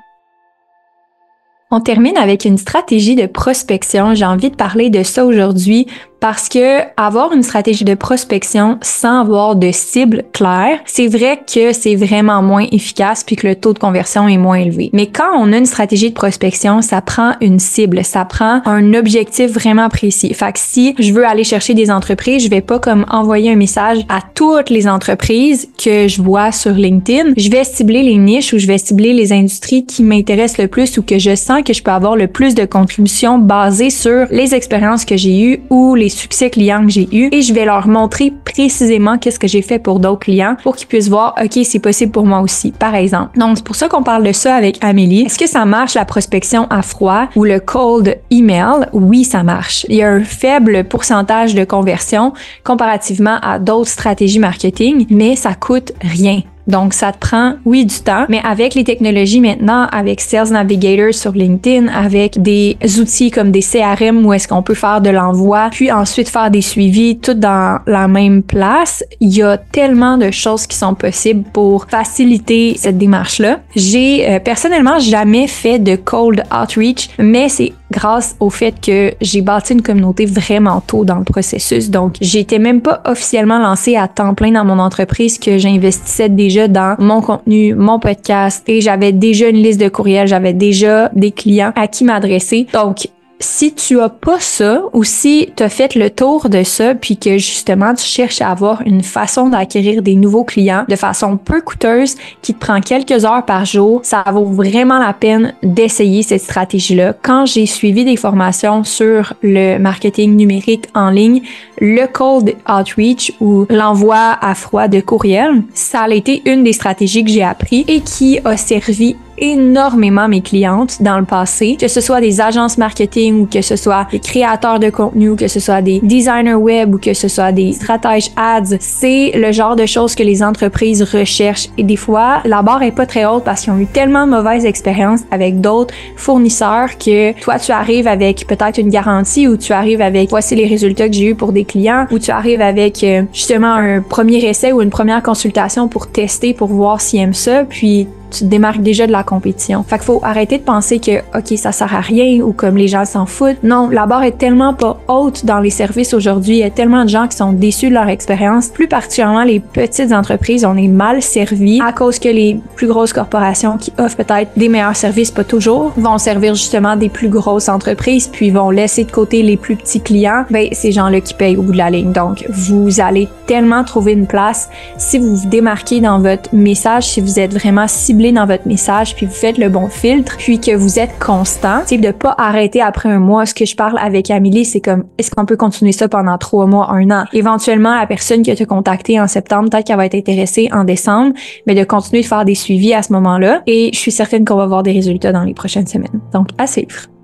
On termine avec une stratégie de prospection. J'ai envie de parler de ça aujourd'hui parce que avoir une stratégie de prospection sans avoir de cible claire, c'est vrai que c'est vraiment moins efficace puis que le taux de conversion est moins élevé. Mais quand on a une stratégie de prospection, ça prend une cible, ça prend un objectif vraiment précis. Fait que si je veux aller chercher des entreprises, je vais pas comme envoyer un message à toutes les entreprises que je vois sur LinkedIn. Je vais cibler les niches ou je vais cibler les industries qui m'intéressent le plus ou que je sens que je peux avoir le plus de contributions basées sur les expériences que j'ai eues ou les succès clients que j'ai eus et je vais leur montrer précisément qu'est-ce que j'ai fait pour d'autres clients pour qu'ils puissent voir, OK, c'est possible pour moi aussi, par exemple. Donc, c'est pour ça qu'on parle de ça avec Amélie. Est-ce que ça marche la prospection à froid ou le cold email? Oui, ça marche. Il y a un faible pourcentage de conversion comparativement à d'autres stratégies marketing, mais ça coûte rien. Donc, ça te prend, oui, du temps, mais avec les technologies maintenant, avec Sales Navigator sur LinkedIn, avec des outils comme des CRM où est-ce qu'on peut faire de l'envoi, puis ensuite faire des suivis, tout dans la même place, il y a tellement de choses qui sont possibles pour faciliter cette démarche-là. J'ai euh, personnellement jamais fait de cold outreach, mais c'est grâce au fait que j'ai bâti une communauté vraiment tôt dans le processus. Donc, j'étais même pas officiellement lancée à temps plein dans mon entreprise que j'investissais déjà dans mon contenu, mon podcast et j'avais déjà une liste de courriels, j'avais déjà des clients à qui m'adresser. Donc, si tu as pas ça ou si tu as fait le tour de ça puis que justement tu cherches à avoir une façon d'acquérir des nouveaux clients de façon peu coûteuse qui te prend quelques heures par jour, ça vaut vraiment la peine d'essayer cette stratégie-là. Quand j'ai suivi des formations sur le marketing numérique en ligne, le cold outreach ou l'envoi à froid de courriel, ça a été une des stratégies que j'ai appris et qui a servi énormément mes clientes dans le passé, que ce soit des agences marketing ou que ce soit des créateurs de contenu ou que ce soit des designers web ou que ce soit des stratèges ads. C'est le genre de choses que les entreprises recherchent et des fois, la barre est pas très haute parce qu'ils ont eu tellement de mauvaises expériences avec d'autres fournisseurs que toi, tu arrives avec peut-être une garantie ou tu arrives avec voici les résultats que j'ai eu pour des clients ou tu arrives avec euh, justement un premier essai ou une première consultation pour tester pour voir s'ils aiment ça puis tu démarques déjà de la compétition. Fait qu'il faut arrêter de penser que, OK, ça sert à rien ou comme les gens s'en foutent. Non, la barre est tellement pas haute dans les services aujourd'hui. Il y a tellement de gens qui sont déçus de leur expérience. Plus particulièrement les petites entreprises, on est mal servis à cause que les plus grosses corporations qui offrent peut-être des meilleurs services, pas toujours, vont servir justement des plus grosses entreprises puis vont laisser de côté les plus petits clients. Ben, ces gens-là qui payent au bout de la ligne. Donc, vous allez tellement trouver une place si vous vous démarquez dans votre message, si vous êtes vraiment ciblé dans votre message, puis vous faites le bon filtre, puis que vous êtes constant, c'est de pas arrêter après un mois. Ce que je parle avec Amélie, c'est comme, est-ce qu'on peut continuer ça pendant trois mois, un an? Éventuellement, la personne qui a te contacté en septembre, peut-être qu'elle va être intéressée en décembre, mais de continuer de faire des suivis à ce moment-là. Et je suis certaine qu'on va voir des résultats dans les prochaines semaines. Donc, à suivre.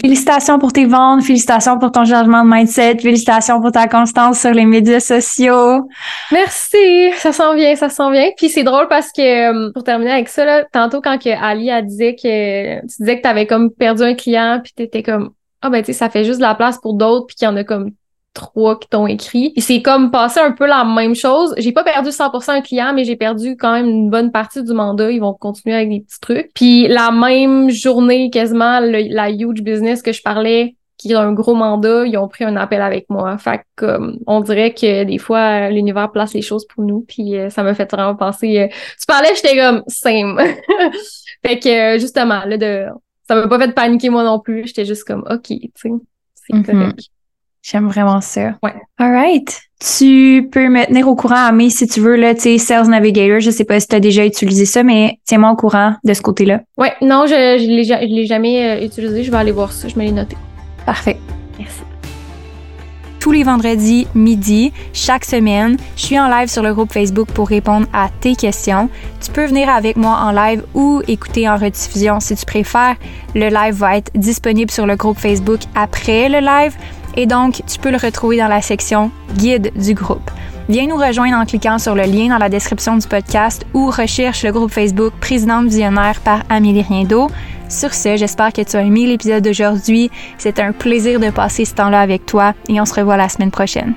Félicitations pour tes ventes, félicitations pour ton changement de mindset, félicitations pour ta constance sur les médias sociaux. Merci, ça s'en vient, ça s'en vient. Puis c'est drôle parce que euh, pour terminer avec ça, là, tantôt quand que Ali a dit que tu disais que tu avais comme perdu un client, puis tu étais comme ah ben tu sais ça fait juste de la place pour d'autres, puis qu'il y en a comme trois qui t'ont écrit. Et c'est comme passé un peu la même chose. J'ai pas perdu 100% un client, mais j'ai perdu quand même une bonne partie du mandat. Ils vont continuer avec des petits trucs. Puis la même journée, quasiment, la huge business que je parlais, qui a un gros mandat, ils ont pris un appel avec moi. Fait que, on dirait que des fois, l'univers place les choses pour nous. Puis euh, ça m'a fait vraiment penser... Euh, tu parlais, j'étais comme « same [LAUGHS] ». Fait que, justement, là, de... ça m'a pas fait paniquer moi non plus. J'étais juste comme « OK, tu sais, c'est mm-hmm. correct ». J'aime vraiment ça. Ouais. All right. Tu peux me tenir au courant, Amé, si tu veux, là, tu sais, Sales Navigator. Je sais pas si tu as déjà utilisé ça, mais tiens-moi au courant de ce côté-là. Ouais, non, je ne l'ai jamais euh, utilisé. Je vais aller voir ça. Je me l'ai noté. Parfait. Merci. Tous les vendredis midi, chaque semaine, je suis en live sur le groupe Facebook pour répondre à tes questions. Tu peux venir avec moi en live ou écouter en rediffusion si tu préfères. Le live va être disponible sur le groupe Facebook après le live et donc tu peux le retrouver dans la section guide du groupe. Viens nous rejoindre en cliquant sur le lien dans la description du podcast ou recherche le groupe Facebook Présidente Visionnaire par Amélie Riendo. Sur ce, j'espère que tu as aimé l'épisode d'aujourd'hui. C'est un plaisir de passer ce temps-là avec toi et on se revoit la semaine prochaine.